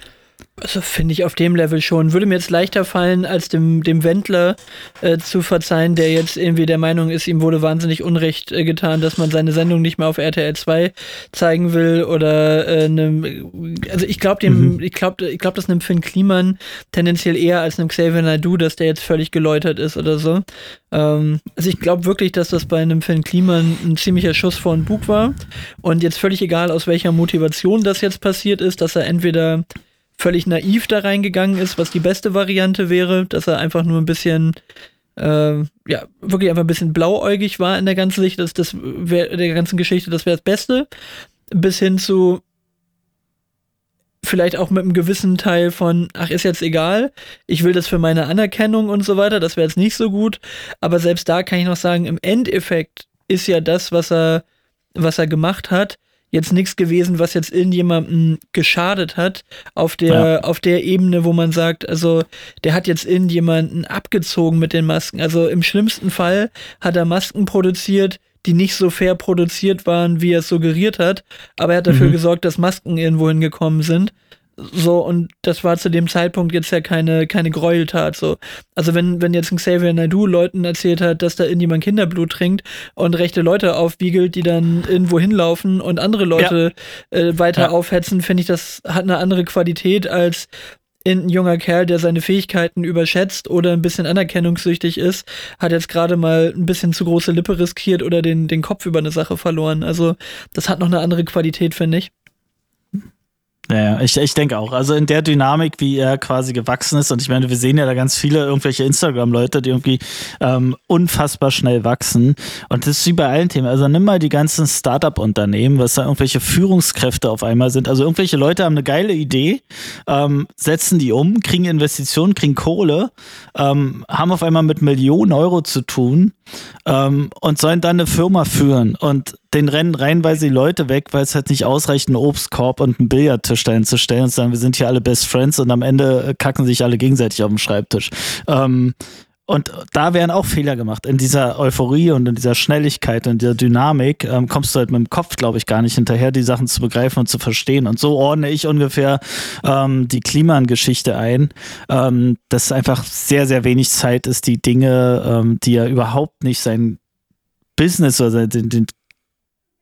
Also finde ich auf dem Level schon. Würde mir jetzt leichter fallen, als dem, dem Wendler äh, zu verzeihen, der jetzt irgendwie der Meinung ist, ihm wurde wahnsinnig Unrecht äh, getan, dass man seine Sendung nicht mehr auf RTL 2 zeigen will oder äh, ne, also ich glaube dem, mhm. ich glaube, ich glaube, das nimmt Finn Kliman tendenziell eher als einem Xavier Naidoo, dass der jetzt völlig geläutert ist oder so. Ähm, also ich glaube wirklich, dass das bei einem Finn Kliman ein ziemlicher Schuss vor den Bug war und jetzt völlig egal, aus welcher Motivation das jetzt passiert ist, dass er entweder völlig naiv da reingegangen ist, was die beste Variante wäre, dass er einfach nur ein bisschen, äh, ja, wirklich einfach ein bisschen blauäugig war in der ganzen Sicht, das, das wär, der ganzen Geschichte, das wäre das Beste. Bis hin zu vielleicht auch mit einem gewissen Teil von, ach, ist jetzt egal, ich will das für meine Anerkennung und so weiter, das wäre jetzt nicht so gut. Aber selbst da kann ich noch sagen, im Endeffekt ist ja das, was er, was er gemacht hat, jetzt nichts gewesen, was jetzt irgendjemandem geschadet hat, auf der, ja. auf der Ebene, wo man sagt, also der hat jetzt irgendjemanden abgezogen mit den Masken. Also im schlimmsten Fall hat er Masken produziert, die nicht so fair produziert waren, wie er es suggeriert hat, aber er hat dafür mhm. gesorgt, dass Masken irgendwo hingekommen sind. So, und das war zu dem Zeitpunkt jetzt ja keine, keine Gräueltat. So. Also wenn, wenn jetzt ein Xavier Naidoo Leuten erzählt hat, dass da irgendjemand Kinderblut trinkt und rechte Leute aufwiegelt, die dann irgendwo hinlaufen und andere Leute ja. äh, weiter ja. aufhetzen, finde ich, das hat eine andere Qualität als ein junger Kerl, der seine Fähigkeiten überschätzt oder ein bisschen anerkennungssüchtig ist, hat jetzt gerade mal ein bisschen zu große Lippe riskiert oder den, den Kopf über eine Sache verloren. Also das hat noch eine andere Qualität, finde ich. Ja, ich, ich denke auch. Also in der Dynamik, wie er quasi gewachsen ist, und ich meine, wir sehen ja da ganz viele irgendwelche Instagram-Leute, die irgendwie ähm, unfassbar schnell wachsen. Und das ist wie bei allen Themen. Also nimm mal die ganzen Startup-Unternehmen, was da irgendwelche Führungskräfte auf einmal sind. Also irgendwelche Leute haben eine geile Idee, ähm, setzen die um, kriegen Investitionen, kriegen Kohle, ähm, haben auf einmal mit Millionen Euro zu tun ähm, und sollen dann eine Firma führen. Und den rennen reihenweise die Leute weg, weil es halt nicht ausreicht, einen Obstkorb und einen Billardtisch dahin zu stellen und sagen, wir sind hier alle Best Friends und am Ende kacken sich alle gegenseitig auf dem Schreibtisch. Ähm, und da werden auch Fehler gemacht. In dieser Euphorie und in dieser Schnelligkeit und dieser Dynamik ähm, kommst du halt mit dem Kopf, glaube ich, gar nicht hinterher, die Sachen zu begreifen und zu verstehen. Und so ordne ich ungefähr ähm, die Klimageschichte ein, ähm, dass einfach sehr, sehr wenig Zeit ist, die Dinge, ähm, die ja überhaupt nicht sein Business oder den, den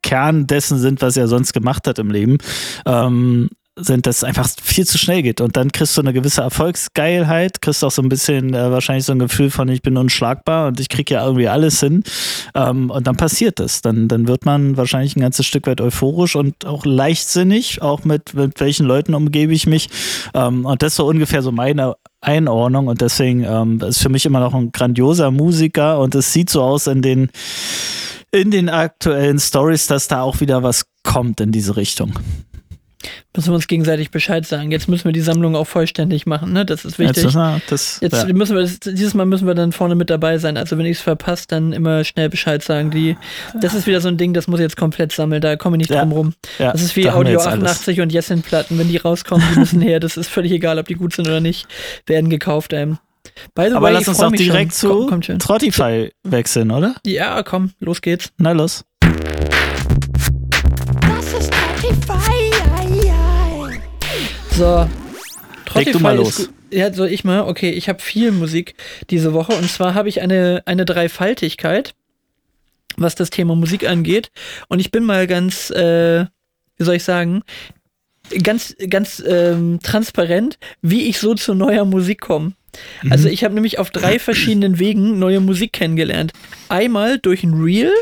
Kern dessen sind, was er sonst gemacht hat im Leben, ähm, sind, dass es einfach viel zu schnell geht. Und dann kriegst du eine gewisse Erfolgsgeilheit, kriegst auch so ein bisschen äh, wahrscheinlich so ein Gefühl von, ich bin unschlagbar und ich kriege ja irgendwie alles hin. Ähm, und dann passiert das. Dann, dann wird man wahrscheinlich ein ganzes Stück weit euphorisch und auch leichtsinnig, auch mit, mit welchen Leuten umgebe ich mich. Ähm, und das ist so ungefähr so meine Einordnung. Und deswegen ähm, ist für mich immer noch ein grandioser Musiker und es sieht so aus in den in den aktuellen Stories, dass da auch wieder was kommt in diese Richtung. Müssen wir uns gegenseitig Bescheid sagen. Jetzt müssen wir die Sammlung auch vollständig machen, ne? Das ist wichtig. Jetzt, na, das, Jetzt ja. müssen wir das, dieses Mal müssen wir dann vorne mit dabei sein. Also wenn ich es verpasst, dann immer schnell Bescheid sagen. Die, das ist wieder so ein Ding, das muss ich jetzt komplett sammeln. Da komme ich nicht Ja. drum rum. Ja, das ist wie da Audio jetzt alles. 88 und Jessin Platten. Wenn die rauskommen, die müssen her. Das ist völlig egal, ob die gut sind oder nicht. Werden gekauft, ähm. By the Aber way, lass uns doch direkt schon. Komm, zu kommt schön. Trottify wechseln, oder? Ja, komm, los geht's. Na los. So. Leg du Spotify mal los. Ja, soll ich mal? Okay, ich habe viel Musik diese Woche und zwar habe ich eine, eine Dreifaltigkeit, was das Thema Musik angeht. Und ich bin mal ganz, äh, wie soll ich sagen, ganz, ganz ähm, transparent, wie ich so zu neuer Musik komme. Also ich habe nämlich auf drei <clears throat> verschiedenen Wegen neue Musik kennengelernt. Einmal durch ein Reel,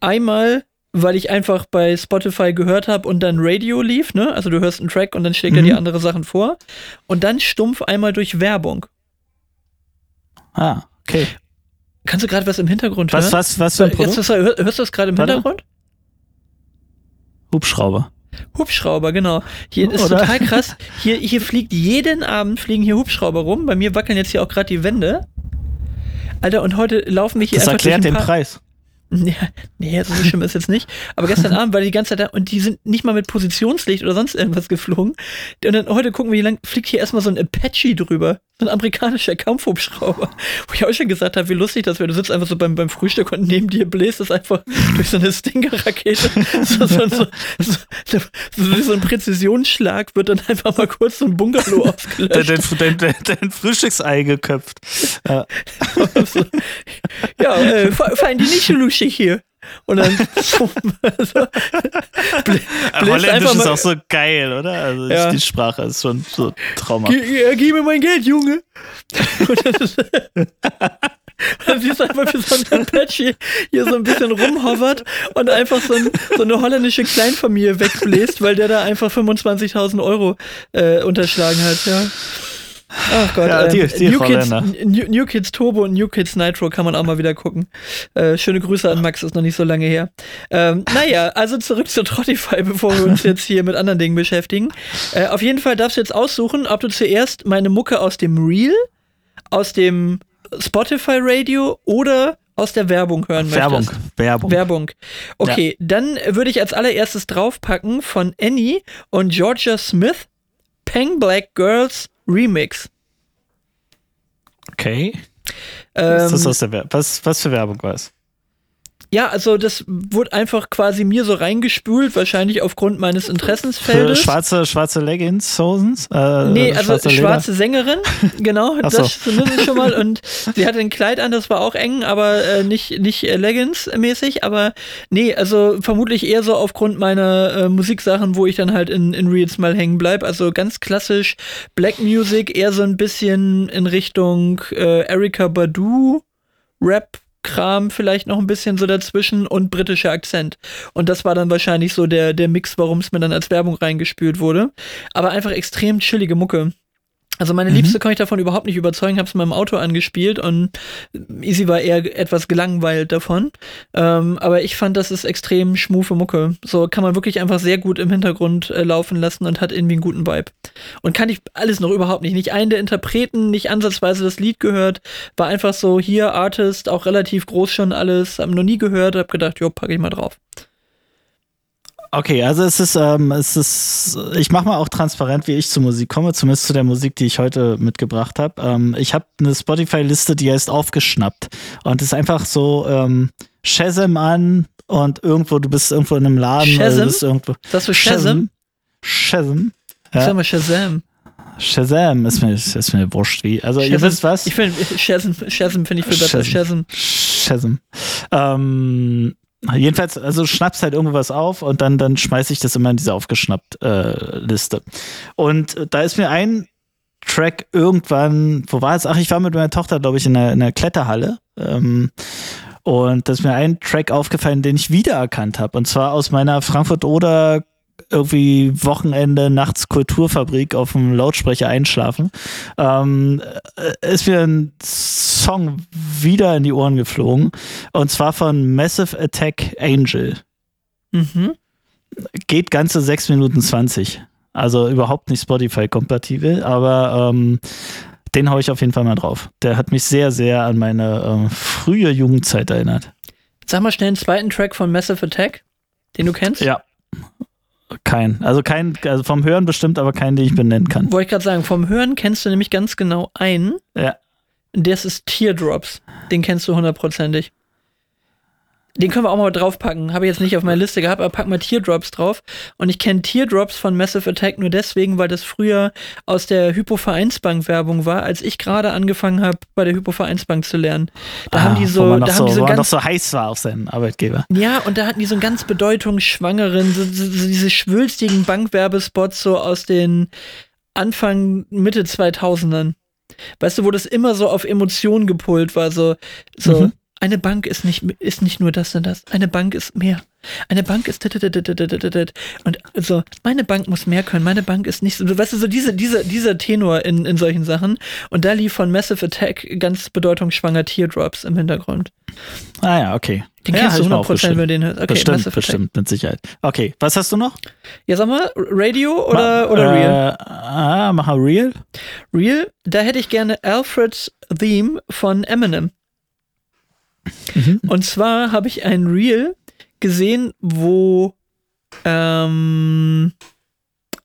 einmal weil ich einfach bei Spotify gehört habe und dann Radio lief, ne? Also du hörst einen Track und dann schlägt er Mhm. dir andere Sachen vor. Und dann stumpf einmal durch Werbung. Ah, okay. Kannst du gerade was im Hintergrund Was, hören? was, was für ein Produkt? hörst, du- hör- hörst du das gerade im Warte. Hintergrund? Hubschrauber. Hubschrauber, genau. Hier ist Oder? total krass. <laughs> Hier, hier fliegt jeden Abend fliegen hier Hubschrauber rum. Bei mir wackeln jetzt hier auch gerade die Wände. Alter, und heute laufen mich hier Das einfach erklärt den Preis. <laughs> Ja, nee, so schlimm ist jetzt nicht. Aber gestern <laughs> Abend war die ganze Zeit da und die sind nicht mal mit Positionslicht oder sonst irgendwas geflogen. Und dann heute gucken wir, wie lang fliegt hier erstmal so ein Apache drüber. So ein amerikanischer Kampfhubschrauber. Wo ich auch schon gesagt habe, wie lustig das wäre. Du sitzt einfach so beim, beim Frühstück und neben dir bläst es einfach <laughs> durch so eine Stinger-Rakete. So, so, so, so, so, so, so ein Präzisionsschlag wird dann einfach mal kurz so ein Bungalow ausgelöscht. dein, dein, dein Frühstücksei geköpft. Ja. ja, äh, fein die nicht so lustig hier. Und dann <laughs> so, so, blä- bläst Holländisch ist auch so geil, oder? Also Ja. die Sprache ist schon so traumhaft. Gib mir mein Geld, Junge. Und dann <laughs> siehst du einfach, wie so ein Apache hier so ein bisschen rumhovert und einfach so, ein, so eine holländische Kleinfamilie wegbläst, weil der da einfach 25.000 Euro äh, unterschlagen hat, ja. Ach Gott, Ja, die- ähm, die New, Kids. New, New Kids Turbo und New Kids Nitro kann man auch mal wieder gucken. Äh, schöne Grüße an Max, ist noch nicht so lange her. Ähm, naja, also zurück zu Trottify, bevor wir uns jetzt hier mit anderen Dingen beschäftigen. Äh, auf jeden Fall darfst du jetzt aussuchen, ob du zuerst meine Mucke aus dem Reel, aus dem Spotify Radio oder aus der Werbung hören Werbung. möchtest. Werbung. Werbung. Okay, dann würde ich als allererstes draufpacken von Annie und Georgia Smith, Peng Black Girls Remix. Okay. Ähm, was, was für Werbung war es? Ja, also das wurde einfach quasi mir so reingespült, wahrscheinlich aufgrund meines Für Interessensfeldes. schwarze, schwarze Leggings, Hosens? Äh, Nee, also schwarze schwarze Sängerin, <laughs> genau, Ach so. das zumindest schon mal. Und <laughs> sie hatte ein Kleid an, das war auch eng, aber äh, nicht, nicht äh, Leggings-mäßig. Aber nee, also vermutlich eher so aufgrund meiner äh, Musiksachen, wo ich dann halt in, in Reels mal hängen bleib. Also ganz klassisch Black Music, eher so ein bisschen in Richtung äh, Erika Badu, Rap. Kram vielleicht noch ein bisschen so dazwischen und britischer Akzent. Und das war dann wahrscheinlich so der, der Mix, warum es mir dann als Werbung reingespült wurde. Aber einfach extrem chillige Mucke. Also meine Liebste konnte ich davon überhaupt nicht überzeugen, habe es in meinem Auto angespielt und Easy war eher etwas gelangweilt davon. Ähm, aber ich fand, das ist extrem schmufe Mucke. So kann man wirklich einfach sehr gut im Hintergrund äh, laufen lassen und hat irgendwie einen guten Vibe. Und kann ich alles noch überhaupt nicht. Nicht einen der Interpreten, nicht ansatzweise das Lied gehört. War einfach so hier Artist, auch relativ groß schon alles. Hab noch nie gehört, hab gedacht, jo, packe ich mal drauf. Okay, also es ist, ähm, es ist, ich mache mal auch transparent, wie ich zur Musik komme, zumindest zu der Musik, die ich heute mitgebracht habe. Ähm, ich habe eine Spotify-Liste, die heißt aufgeschnappt und ist einfach so ähm, Shazam an und irgendwo, du bist irgendwo in einem Laden, oder Shazam? du bist irgendwo. Sagst du Shazam? Shazam. Ja. Ja. Sag mal Shazam. Shazam ist mir, ist mir wurscht wie. Also ihr Shazam. wisst was? Ich finde, Shazam, Shazam finde ich viel besser. Shazam. Shazam. Shazam. Ähm, jedenfalls, also schnappst halt irgendwas auf und dann, dann schmeiß ich das immer in diese aufgeschnappt äh, Liste. Und äh, da ist mir ein Track irgendwann, wo war es? Ach, ich war mit meiner Tochter, glaube ich, in einer, in einer Kletterhalle. Ähm, und da ist mir ein Track aufgefallen, den ich wiedererkannt habe. Und zwar aus meiner Frankfurt-Oder irgendwie Wochenende, nachts Kulturfabrik auf dem Lautsprecher einschlafen. Ähm, äh, ist mir ein Song wieder in die Ohren geflogen. Und zwar von Massive Attack Angel. Mhm. geht ganze 6 Minuten 20. Also überhaupt nicht Spotify-kompatibel, aber ähm, den hau ich auf jeden Fall mal drauf. Der hat mich sehr, sehr an meine äh, frühe Jugendzeit erinnert. Sag mal schnell einen zweiten Track von Massive Attack, den du kennst. Ja. Kein. Also kein, also vom Hören bestimmt, aber keinen, den ich benennen kann. Wollte ich gerade sagen, vom Hören kennst du nämlich ganz genau einen. Ja. Das ist Teardrops. Den kennst du hundertprozentig. Den können wir auch mal draufpacken. Habe ich jetzt nicht auf meiner Liste gehabt, aber pack mal Teardrops drauf. Und ich kenne Teardrops von Massive Attack nur deswegen, weil das früher aus der Hypo-Vereinsbank-Werbung war, als ich gerade angefangen habe, bei der Hypo-Vereinsbank zu lernen. Da haben die Ah, so, da so, haben die so man noch ganz so heiß war auf seinen Arbeitgeber. ja, und da hatten die so einen ganz bedeutungsschwangeren, so, so, so diese schwülstigen Bankwerbespots so aus den Anfang, Mitte 2000ern. Weißt du, wo das immer so auf Emotionen gepult war, so, so, Mhm. Eine Bank ist nicht, ist nicht nur das und das, eine Bank ist mehr. Eine Bank ist und so, meine Bank muss mehr können, meine Bank ist nicht so, weißt du, so diese, diese, dieser Tenor in, in solchen Sachen. Und da lief von Massive Attack ganz bedeutungsschwanger Teardrops im Hintergrund. Ah ja, okay. Den ja, kennst du ich mal 100%, wenn aufgeschrieben. du den hörst. Okay, bestimmt, Massive Attack. bestimmt, mit Sicherheit. Okay, was hast du noch? Ja, sag mal, Radio oder, Ma- oder Real? Äh, ah, mach mal Real. Real, da hätte ich gerne Alfred's Theme von Eminem. Mhm. Und zwar habe ich ein Reel gesehen, wo ähm,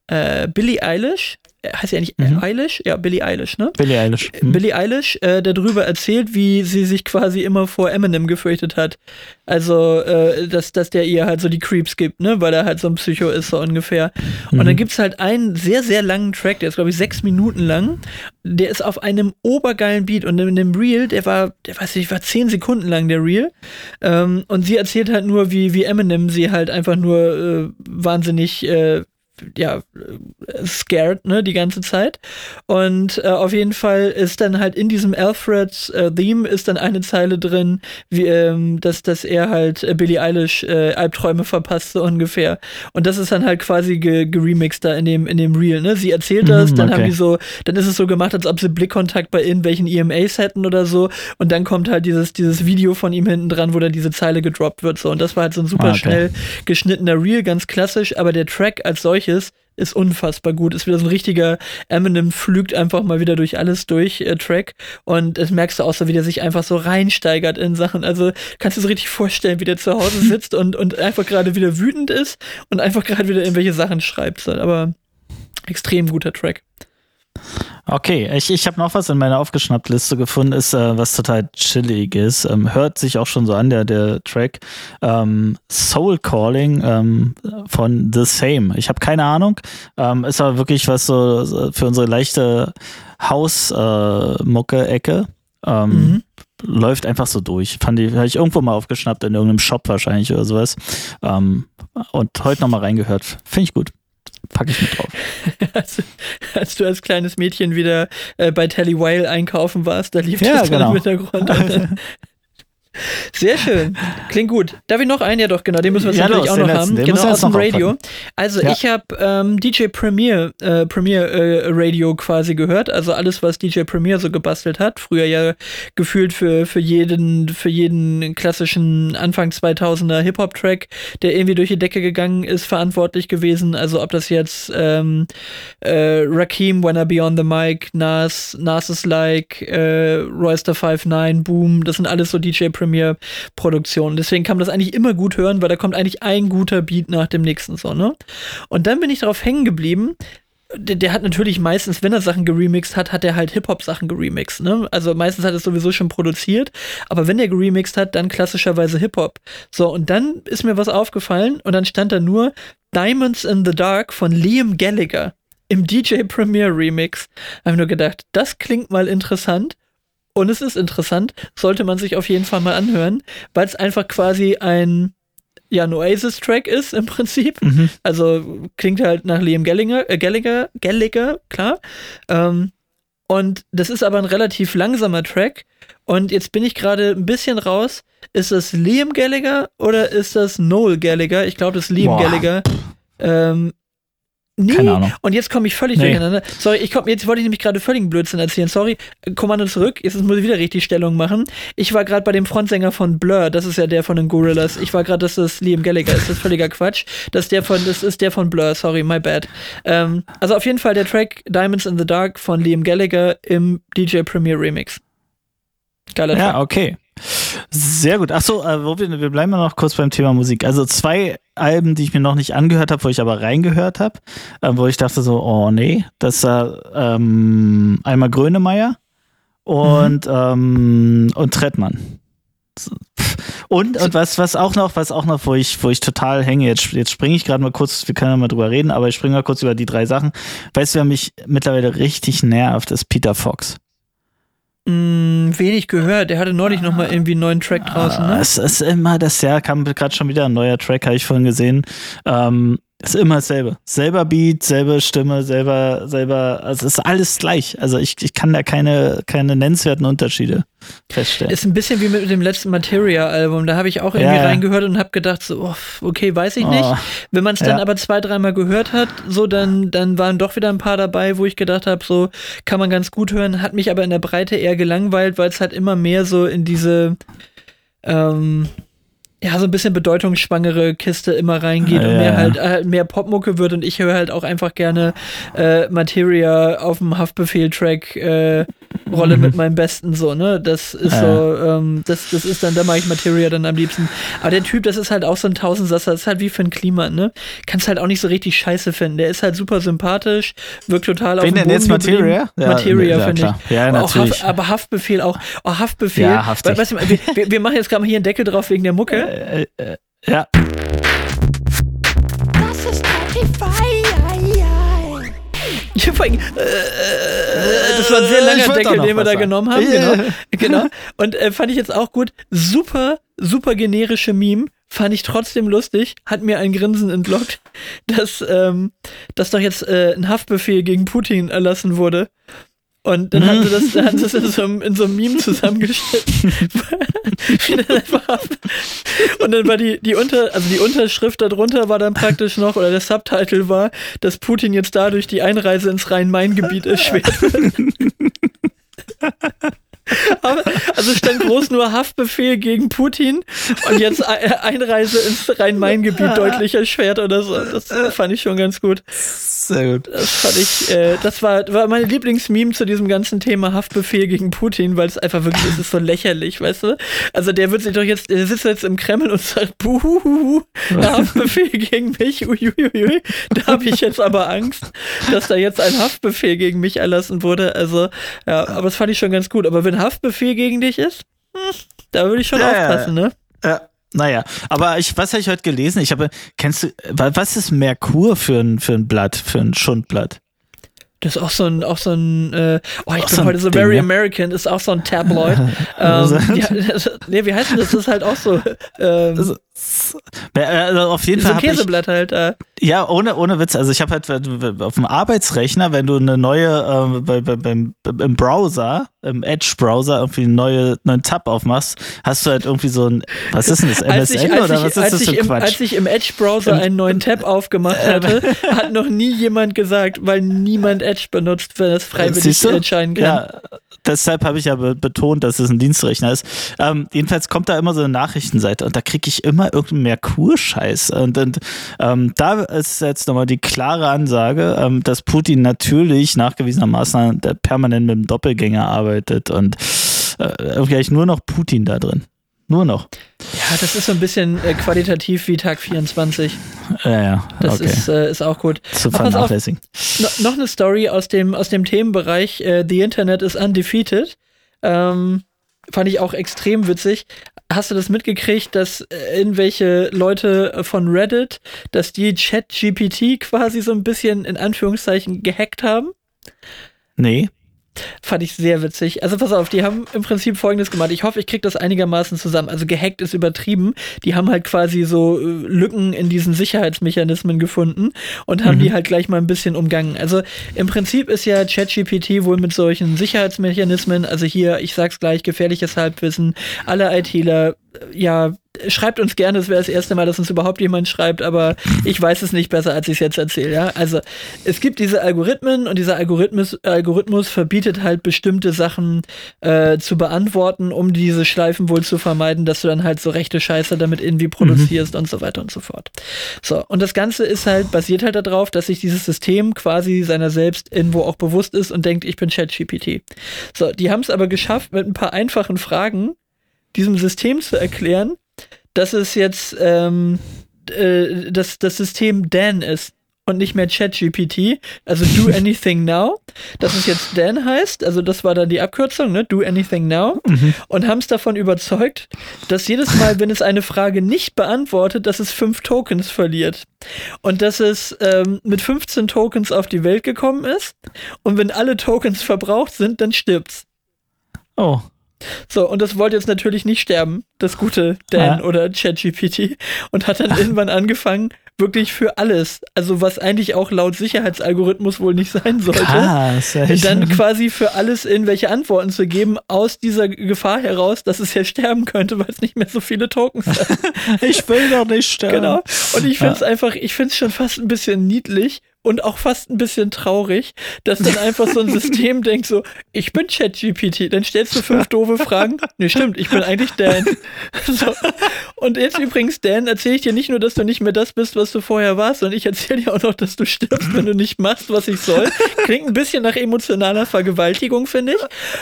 äh, Billie Eilish, heißt ja nicht Mhm. Eilish? Ja, Billie Eilish, ne? Billie Eilish. Mhm. Billie Eilish äh, darüber erzählt, wie sie sich quasi immer vor Eminem gefürchtet hat. Also, äh, dass, dass der ihr halt so die Creeps gibt, ne? Weil er halt so ein Psycho ist, so ungefähr. Und Mhm. dann gibt's halt einen sehr, sehr langen Track, der ist, glaube ich, sechs Minuten lang. Der ist auf einem obergeilen Beat. Und in dem Reel, der war, der weiß nicht, war zehn Sekunden lang, der Reel. Ähm, und sie erzählt halt nur, wie, wie Eminem sie halt einfach nur äh, wahnsinnig äh, ja, scared, ne, die ganze Zeit. Und äh, auf jeden Fall ist dann halt in diesem Alfred äh, Theme ist dann eine Zeile drin, wie, ähm, dass, dass er halt äh, Billie Eilish äh, Albträume verpasst, so ungefähr. Und das ist dann halt quasi ge geremixed da in dem, in dem Reel, ne? Sie erzählt das, Mhm, dann haben okay. die so, dann ist es so gemacht, als ob sie Blickkontakt bei irgendwelchen EMAs hätten oder so. Und dann kommt halt dieses, dieses Video von ihm hinten dran, wo dann diese Zeile gedroppt wird. So. Und das war halt so ein super Ah, okay. schnell geschnittener Reel, ganz klassisch, aber der Track als solches ist unfassbar gut. Ist wieder so ein richtiger Eminem pflügt einfach mal wieder durch alles durch äh, Track und das merkst du auch so, wie der sich einfach so reinsteigert in Sachen. Also kannst du so richtig vorstellen, wie der zu Hause <laughs> sitzt und, und einfach gerade wieder wütend ist und einfach gerade wieder irgendwelche Sachen schreibt. Aber extrem guter Track. Okay, ich, ich habe noch was in meiner aufgeschnappten Liste gefunden, ist äh, was total chillig ist. Ähm, hört sich auch schon so an, der, der Track. Ähm, Soul Calling ähm, von The Same. Ich habe keine Ahnung. Ähm, ist aber wirklich was so für unsere leichte Hausmucke-Ecke. ähm, Mhm. Läuft einfach so durch. Fand ich, habe ich irgendwo mal aufgeschnappt in irgendeinem Shop wahrscheinlich oder sowas. Ähm, und heute nochmal reingehört. Finde ich gut. Packe ich mit drauf. <laughs> als, als du als kleines Mädchen wieder äh, bei Telly Weil einkaufen warst, da lief Ja, das genau. im Hintergrund. <laughs> <laughs> Sehr schön. Klingt gut. Darf ich noch einen? Ja, doch, genau. Den müssen wir Ja, natürlich los, auch noch letzten. haben. Den Genau, aus dem Radio. aufpacken. Also, Ja. ich habe ähm, DJ Premier, äh, Premier äh, Radio quasi gehört. Also alles, was DJ Premier so gebastelt hat. Früher ja gefühlt für, für, jeden, für jeden klassischen Anfang 2000er Hip-Hop-Track, der irgendwie durch die Decke gegangen ist, verantwortlich gewesen. Also, ob das jetzt ähm, äh, Rakim, When I Be on the Mic, Nas, Nas is Like, äh, Royster 59, Boom, das sind alles so DJ Premier Produktionen. Deswegen kann man das eigentlich immer gut hören, weil da kommt eigentlich ein guter Beat nach dem nächsten so, ne? Und dann bin ich darauf hängen geblieben. Der, der hat natürlich meistens, wenn er Sachen geremixed hat, hat er halt Hip-Hop-Sachen geremixed, ne? Also meistens hat er es sowieso schon produziert, aber wenn er geremixed hat, dann klassischerweise Hip-Hop. So, und dann ist mir was aufgefallen und dann stand da nur Diamonds in the Dark von Liam Gallagher im DJ Premier Remix. Habe ich nur gedacht, das klingt mal interessant. Und es ist interessant, sollte man sich auf jeden Fall mal anhören, weil es einfach quasi ein, ja, ein Oasis-Track ist im Prinzip. Mhm. Also klingt halt nach Liam Gallagher, äh, Gallagher, Gallagher, klar. Ähm, und das ist aber ein relativ langsamer Track. Und jetzt bin ich gerade ein bisschen raus. Ist das Liam Gallagher oder ist das Noel Gallagher? Ich glaube, das ist Liam Boah. Gallagher. Ähm, Nee, Keine Ahnung. und jetzt komme ich völlig Nee. durcheinander. Sorry, ich komm, jetzt wollte ich nämlich gerade völligen Blödsinn erzählen. Sorry, Kommando zurück. Jetzt muss ich wieder richtig Stellung machen. Ich war gerade bei dem Frontsänger von Blur, das ist ja der von den Gorillas. Ich war gerade, dass das Liam Gallagher ist. Das ist völliger Quatsch. Das ist der von, das ist der von Blur, sorry, my bad. Ähm, also auf jeden Fall der Track Diamonds in the Dark von Liam Gallagher im DJ Premier Remix. Geiler Track. Ja, okay. Sehr gut. Achso, äh, wir, wir bleiben mal noch kurz beim Thema Musik. Also zwei Alben, die ich mir noch nicht angehört habe, wo ich aber reingehört habe, äh, wo ich dachte so, oh nee, das war ähm, einmal Grönemeyer und, ähm, und Trettmann. Und, und was, was auch noch, was auch noch, wo ich, wo ich total hänge, jetzt, jetzt springe ich gerade mal kurz, wir können ja mal drüber reden, aber ich springe mal kurz über die drei Sachen. Weißt du, wer mich mittlerweile richtig nervt, ist Peter Fox. Mm, wenig gehört. Der hatte neulich noch mal irgendwie einen neuen Track draußen, Ah, ne? Es ist immer das Jahr, kam gerade schon wieder ein neuer Track, habe ich vorhin gesehen. Ähm, ist immer dasselbe. Selber Beat, selbe Stimme, selber, selber, also es ist alles gleich. Also ich, ich kann da keine, keine nennenswerten Unterschiede feststellen. Ist ein bisschen wie mit dem letzten Materia-Album. Da habe ich auch irgendwie Ja, ja. reingehört und habe gedacht, so, oh, okay, weiß ich nicht. Oh, Wenn man es dann ja. aber zwei, dreimal gehört hat, so dann, dann waren doch wieder ein paar dabei, wo ich gedacht habe, so kann man ganz gut hören, hat mich aber in der Breite eher gelangweilt, weil es halt immer mehr so in diese ähm, ja, so ein bisschen bedeutungsschwangere Kiste immer reingeht Ja, und mehr ja. halt äh, mehr Popmucke wird und ich höre halt auch einfach gerne äh, Materia auf dem Haftbefehl-Track äh, Rolle mit meinem Besten so, ne? Das ist Mhm. Ja. so, ähm, das, das ist dann, da mache ich Materia dann am liebsten. Aber der Typ, das ist halt auch so ein Tausendsasser, das ist halt wie für ein Klima, ne? Kannst halt auch nicht so richtig scheiße finden. Der ist halt super sympathisch, wirkt total auf dem denn jetzt Boden geblieben. Materia? Ja, Materia, ja, finde ich. Ja, auch natürlich. Haft, aber Haftbefehl auch. Oh, Haftbefehl. Ja, haftig. Weißt du, wir, wir, wir machen jetzt gerade mal hier einen Deckel drauf wegen der Mucke. Äh, äh, ja, Ja, vor allem, äh, das war ein sehr Ich langer Deckel, den wir da sagen. genommen haben. Ja. Genau, genau. Und äh, fand ich jetzt auch gut. Super, super generische Meme. Fand ich trotzdem lustig. Hat mir ein Grinsen entlockt, dass, ähm, dass doch jetzt äh, ein Haftbefehl gegen Putin erlassen wurde. Und dann haben sie das, dann haben sie das in, so einem, in so einem Meme zusammengeschnitten. <laughs> Und dann war die, die Unter, also die Unterschrift darunter war dann praktisch noch, oder der Subtitle war, dass Putin jetzt dadurch die Einreise ins Rhein-Main-Gebiet erschwert wird. <laughs> Also stand groß nur Haftbefehl gegen Putin und jetzt Ei- Einreise ins Rhein-Main-Gebiet deutlich erschwert oder so. Das fand ich schon ganz gut. sehr gut. Das fand ich, äh, das war, war mein Lieblingsmeme zu diesem ganzen Thema Haftbefehl gegen Putin, weil es einfach wirklich, es ist so lächerlich, weißt du? Also der wird sich doch jetzt, der sitzt jetzt im Kreml und sagt, buhuhuhu, Haftbefehl gegen mich, uiuiui. Da habe ich jetzt aber Angst, dass da jetzt ein Haftbefehl gegen mich erlassen wurde. Also, ja, aber das fand ich schon ganz gut. Aber wenn Haftbefehl gegen dich ist, hm, da würde ich schon Ja, aufpassen, ne? Ja, naja, aber ich, was habe ich heute gelesen? Ich habe, kennst du, wa- was ist Merkur für ein, für ein Blatt, für ein Schundblatt? Das ist auch so ein, auch so ein, äh, oh, ich Auch bin so heute so very ja. American, ist auch so ein Tabloid. <laughs> Also- ähm, ja, das, nee, wie heißt denn das? Das ist halt auch so, ähm, Also auf jeden so Fall ein habe ich, Käseblatt halt. Äh. ja, ohne, ohne Witz, also ich habe halt auf dem Arbeitsrechner, wenn du eine neue, äh, bei, bei, beim, im Browser, im Edge-Browser irgendwie einen neue, neuen Tab aufmachst, hast du halt irgendwie so ein, was ist denn das, <laughs> MSN ich, oder ich, was ist das für im, Quatsch? als ich im Edge-Browser einen neuen Tab aufgemacht <laughs> hatte, hat noch nie jemand gesagt, weil niemand Edge benutzt, wenn es freiwillig entscheiden kann. Ja, deshalb habe ich ja be- betont, dass es ein Dienstrechner ist. Ähm, jedenfalls kommt da immer so eine Nachrichtenseite und da kriege ich immer irgendeinen Merkur-Scheiß. Und, und ähm, da ist jetzt nochmal die klare Ansage, ähm, dass Putin natürlich nachgewiesenermaßen permanent mit dem Doppelgänger arbeitet und äh, eigentlich nur noch Putin da drin. Nur noch. Ja, das ist so ein bisschen äh, qualitativ wie Tag 24. Ja, ja, Das okay. ist, äh, ist auch gut. Zu vernachlässigen. No, noch eine Story aus dem, aus dem Themenbereich äh, The Internet is undefeated. Ähm, fand ich auch extrem witzig. Hast du das mitgekriegt, dass äh, irgendwelche Leute von Reddit, dass die ChatGPT quasi so ein bisschen in Anführungszeichen gehackt haben? Nee. Fand ich sehr witzig. Also pass auf, die haben im Prinzip folgendes gemacht. Ich hoffe, ich kriege das einigermaßen zusammen. Also gehackt ist übertrieben. Die haben halt quasi so äh, Lücken in diesen Sicherheitsmechanismen gefunden und haben die halt gleich mal ein bisschen umgangen. Also im Prinzip ist ja ChatGPT wohl mit solchen Sicherheitsmechanismen, also hier, ich sag's gleich, gefährliches Halbwissen, alle ITler ja, schreibt uns gerne, es wäre das erste Mal, dass uns überhaupt jemand schreibt, aber ich weiß es nicht besser, als ich es jetzt erzähle. Ja? Also es gibt diese Algorithmen und dieser Algorithmus, Algorithmus verbietet halt bestimmte Sachen äh, zu beantworten, um diese Schleifen wohl zu vermeiden, dass du dann halt so rechte Scheiße damit irgendwie produzierst mhm. und so weiter und so fort. So, und das Ganze ist halt, basiert halt darauf, dass sich dieses System quasi seiner selbst irgendwo auch bewusst ist und denkt, ich bin ChatGPT. So, die haben es aber geschafft, mit ein paar einfachen Fragen diesem System zu erklären, dass es jetzt ähm, äh, dass das System Dan ist und nicht mehr ChatGPT, also Do <laughs> Anything Now, dass es jetzt Dan heißt, also das war dann die Abkürzung, ne? Do Anything Now, mhm. und haben es davon überzeugt, dass jedes Mal, wenn es eine Frage nicht beantwortet, dass es fünf Tokens verliert. Und dass es ähm, mit 15 Tokens auf die Welt gekommen ist und wenn alle Tokens verbraucht sind, dann stirbt's. Oh. So, und das wollte jetzt natürlich nicht sterben, das gute Dan ja. oder ChatGPT, und hat dann <laughs> irgendwann angefangen, wirklich für alles, also was eigentlich auch laut Sicherheitsalgorithmus wohl nicht sein sollte, Krass, dann quasi für alles irgendwelche Antworten zu geben, aus dieser Gefahr heraus, dass es ja sterben könnte, weil es nicht mehr so viele Tokens hat. <laughs> ich will doch nicht sterben. Genau. Und ich finde es ja. einfach, ich finde es schon fast ein bisschen niedlich, und auch fast ein bisschen traurig, dass dann einfach so ein <laughs> System denkt so, ich bin ChatGPT, dann stellst du fünf doofe Fragen. Nee, stimmt, ich bin eigentlich Dan. <laughs> So. Und jetzt übrigens, Dan, erzähle ich dir nicht nur, dass du nicht mehr das bist, was du vorher warst, sondern ich erzähle dir auch noch, dass du stirbst, wenn du nicht machst, was ich soll. Klingt ein bisschen nach emotionaler Vergewaltigung, finde ich.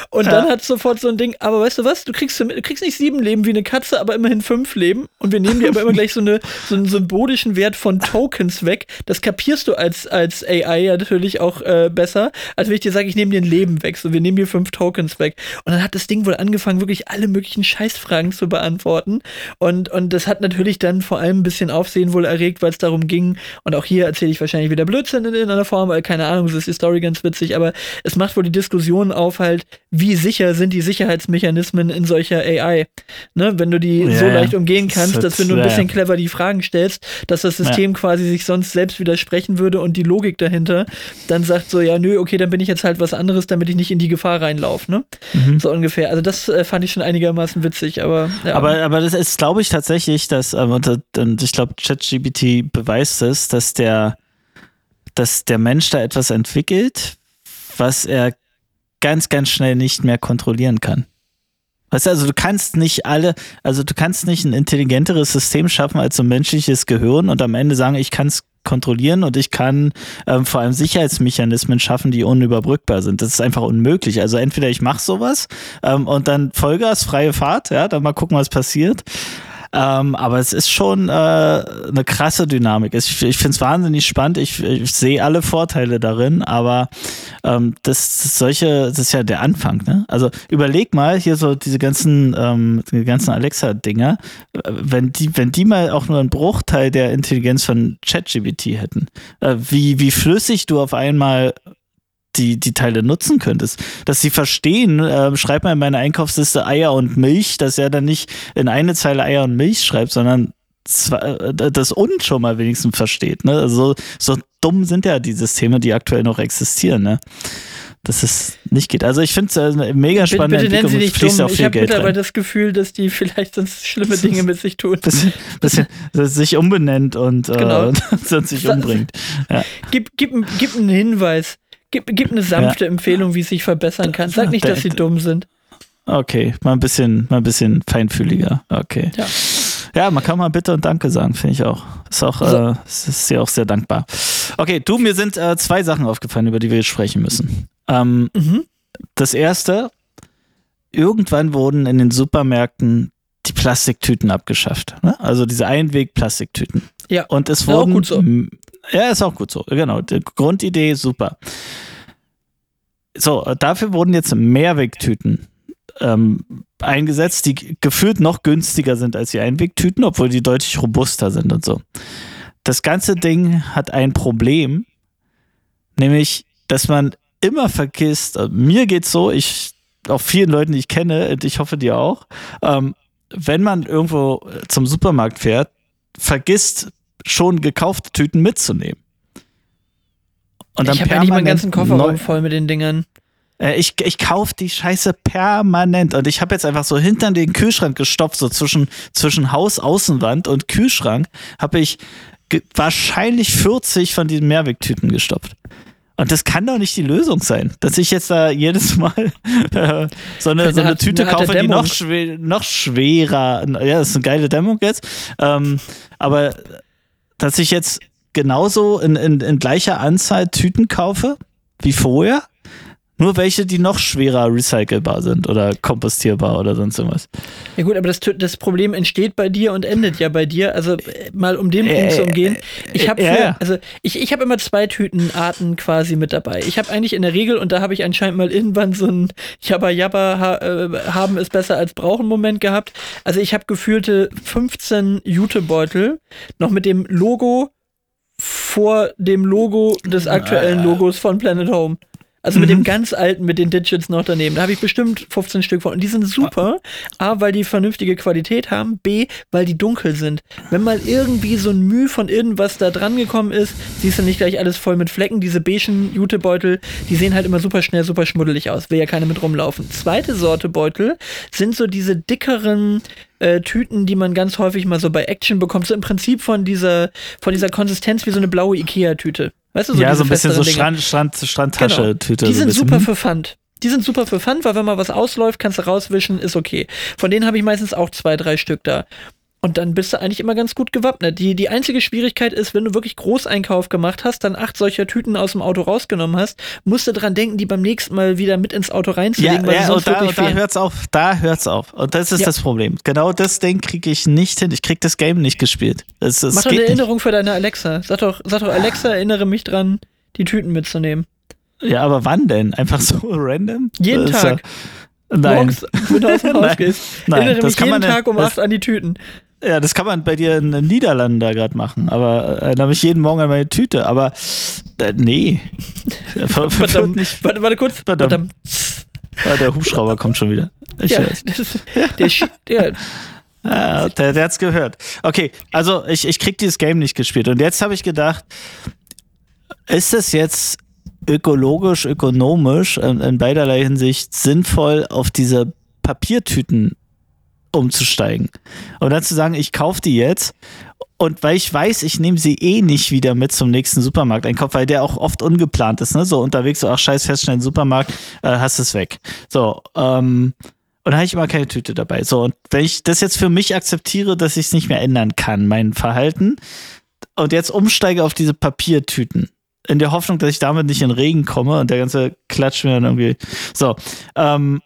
Und dann hat sofort so ein Ding, aber weißt du was, du kriegst, du kriegst nicht sieben Leben wie eine Katze, aber immerhin fünf Leben. Und wir nehmen dir aber immer gleich so, eine, so einen symbolischen Wert von Tokens weg. Das kapierst du als als AI ja natürlich auch äh, besser, als wenn ich dir sage, ich nehme dir ein Leben weg, so wir nehmen dir fünf Tokens weg. Und dann hat das Ding wohl angefangen, wirklich alle möglichen Scheißfragen zu beantworten. Und, und das hat natürlich dann vor allem ein bisschen Aufsehen wohl erregt, weil es darum ging, und auch hier erzähle ich wahrscheinlich wieder Blödsinn in, in einer Form, weil keine Ahnung, das ist die Story ganz witzig, aber es macht wohl die Diskussion auf halt, wie sicher sind die Sicherheitsmechanismen in solcher AI. Ne? Wenn du die yeah, so leicht umgehen kannst, dass wenn du ein bisschen clever die Fragen stellst, dass das System ja. quasi sich sonst selbst widersprechen würde und die Logik dahinter dann sagt so, ja, nö, okay, dann bin ich jetzt halt was anderes, damit ich nicht in die Gefahr reinlaufe, ne? Mhm. So ungefähr. Also das äh, fand ich schon einigermaßen witzig, aber ja. Aber, aber das ist, glaube ich, tatsächlich, dass, ähm, und, und ich glaube, ChatGPT beweist es, dass der, dass der Mensch da etwas entwickelt, was er ganz, ganz schnell nicht mehr kontrollieren kann. Weißt du, also du kannst nicht alle, also du kannst nicht ein intelligenteres System schaffen als so ein menschliches Gehirn und am Ende sagen, ich kann es kontrollieren und ich kann ähm, vor allem Sicherheitsmechanismen schaffen, die unüberbrückbar sind. Das ist einfach unmöglich. Also entweder ich mache sowas ähm, und dann Vollgas, freie Fahrt, ja, dann mal gucken, was passiert. Ähm, aber es ist schon äh, eine krasse Dynamik. Ich, ich finde es wahnsinnig spannend. Ich, ich sehe alle Vorteile darin, aber ähm, das, solche, das ist ja der Anfang. Ne? Also überleg mal hier so diese ganzen, ähm, die ganzen Alexa-Dinger, wenn die, wenn die mal auch nur einen Bruchteil der Intelligenz von ChatGPT hätten, äh, wie, wie flüssig du auf einmal die, die Teile nutzen könntest. Dass sie verstehen, äh, schreib mal in meine Einkaufsliste Eier und Milch, dass er dann nicht in eine Zeile Eier und Milch schreibt, sondern zwar, äh, das und schon mal wenigstens versteht. Ne? Also, so dumm sind ja die Systeme, die aktuell noch existieren. Ne? dass es nicht geht. Also ich finde es eine mega spannende bitte, bitte Entwicklung. Nennen Sie nicht dumm. ich habe mittlerweile das Gefühl, dass die vielleicht sonst schlimme Dinge mit sich tun. Bisschen, bisschen sich umbenennt und, äh, genau. <laughs> äh, und sich umbringt. Ja. Gib, gib, gib einen Hinweis. Gib, gib eine sanfte ja. Empfehlung, wie es sich verbessern kann. Sag nicht, dass sie dumm sind. Okay, mal ein bisschen, mal ein bisschen feinfühliger. Okay. Ja. Ja, man kann mal Bitte und Danke sagen, finde ich auch. Ist auch, äh, ist ja auch sehr dankbar. Okay, du, mir sind äh, zwei Sachen aufgefallen, über die wir jetzt sprechen müssen. Ähm, mhm. Das erste, irgendwann wurden in den Supermärkten die Plastiktüten abgeschafft. Ne? Also diese Einweg-Plastiktüten. Ja. Und es wurden. Auch gut so. Ja, ist auch gut so. Genau. Die Grundidee super. So, dafür wurden jetzt Mehrwegtüten ähm, eingesetzt, die gefühlt noch günstiger sind als die Einwegtüten, obwohl die deutlich robuster sind und so. Das ganze Ding hat ein Problem, nämlich, dass man immer vergisst, also mir geht's so, ich, auch vielen Leuten, die ich kenne, und ich hoffe dir auch, ähm, wenn man irgendwo zum Supermarkt fährt, vergisst schon gekaufte Tüten mitzunehmen. Und dann ich habe ja nicht meinen ganzen Kofferraum voll mit den Dingern. Äh, ich, ich kaufe die Scheiße permanent und ich habe jetzt einfach so hinter den Kühlschrank gestopft, so zwischen, zwischen Haus, Außenwand und Kühlschrank, habe ich wahrscheinlich 40 von diesen Mehrwegtüten gestopft. Und das kann doch nicht die Lösung sein, dass ich jetzt da jedes <laughs> Mal äh, so eine, so eine hat- Tüte kaufe, die noch, schwer, noch schwerer, ja, das ist eine geile Dämmung jetzt, ähm, aber dass ich jetzt genauso in, in, in gleicher Anzahl Tüten kaufe wie vorher, nur welche, die noch schwerer recycelbar sind oder kompostierbar oder sonst irgendwas. Ja gut, aber das, das Problem entsteht bei dir und endet ja bei dir. Also äh, mal um den Punkt Äh, zu umgehen. Ich habe ja, ja. also ich, ich habe immer zwei Tütenarten quasi mit dabei. Ich habe eigentlich in der Regel und da habe ich anscheinend mal irgendwann so ein Jabba Jabba ha, äh, haben ist besser als brauchen Moment gehabt. Also ich habe gefühlte 15 Jutebeutel noch mit dem Logo vor dem Logo des aktuellen Logos von Planet Home. Also mit dem ganz alten, mit den Digits noch daneben. Da habe ich bestimmt 15 Stück von. Und die sind super. A, weil die vernünftige Qualität haben. B, weil die dunkel sind. Wenn mal irgendwie so ein Mühe von irgendwas da dran gekommen ist, siehst du nicht gleich alles voll mit Flecken. Diese beigen Jutebeutel, die sehen halt immer super schnell, super schmuddelig aus. Will ja keine mit rumlaufen. Zweite Sorte Beutel sind so diese dickeren äh, Tüten, die man ganz häufig mal so bei Action bekommt. So im Prinzip von dieser, von dieser Konsistenz wie so eine blaue Ikea-Tüte. Weißt du, so ja, so ein bisschen so. Strand, Strand, Strandtasche-Tüte. Genau. Die so sind bisschen. super für Pfand. Die sind super für Pfand, weil wenn mal was ausläuft, kannst du rauswischen, ist okay. Von denen habe ich meistens auch zwei, drei Stück da. Und dann bist du eigentlich immer ganz gut gewappnet. Die, die einzige Schwierigkeit ist, wenn du wirklich Großeinkauf gemacht hast, dann acht solcher Tüten aus dem Auto rausgenommen hast, musst du dran denken, die beim nächsten Mal wieder mit ins Auto reinzulegen, Ja, ja und da, und da hört's auf. Da hört's auf. Und das ist Ja. das Problem. Genau das Ding kriege ich nicht hin. Ich krieg das Game nicht gespielt. Es, es Mach doch eine geht nicht. Erinnerung für deine Alexa. Sag doch, sag doch, Alexa, erinnere mich dran, die Tüten mitzunehmen. Ja, aber wann denn? Einfach so <laughs> random? Jeden Das Tag. Ja, nein. Morgens, wenn du aus dem <laughs> Haus Nein. gehst. Nein, erinnere das mich jeden Tag um das- acht an die Tüten. Ja, das kann man bei dir in den Niederlanden da gerade machen. Aber äh, da habe ich jeden Morgen an meine Tüte. Aber äh, nee. <laughs> Ver- ver- Verdammt. nicht. Warte, warte kurz. Verdammt. Verdammt. Ah, der Hubschrauber kommt schon wieder. Ich Ja, hör's. <laughs> das, der, der, <laughs> Ah, der, der hat's gehört. Okay, also ich, ich krieg dieses Game nicht gespielt. Und jetzt habe ich gedacht, ist es jetzt ökologisch, ökonomisch in, in beiderlei Hinsicht sinnvoll, auf diese Papiertüten umzusteigen? Und dann zu sagen, ich kaufe die jetzt und weil ich weiß, ich nehme sie eh nicht wieder mit zum nächsten Supermarkteinkauf, weil der auch oft ungeplant ist, ne? So unterwegs, so, ach scheiß, fährst schnell in den Supermarkt, äh, hast es weg. So, ähm, und dann habe ich immer keine Tüte dabei. So, und wenn ich das jetzt für mich akzeptiere, dass ich es nicht mehr ändern kann, mein Verhalten, und jetzt umsteige auf diese Papiertüten, in der Hoffnung, dass ich damit nicht in Regen komme und der ganze Klatsch mir dann irgendwie. So, ähm,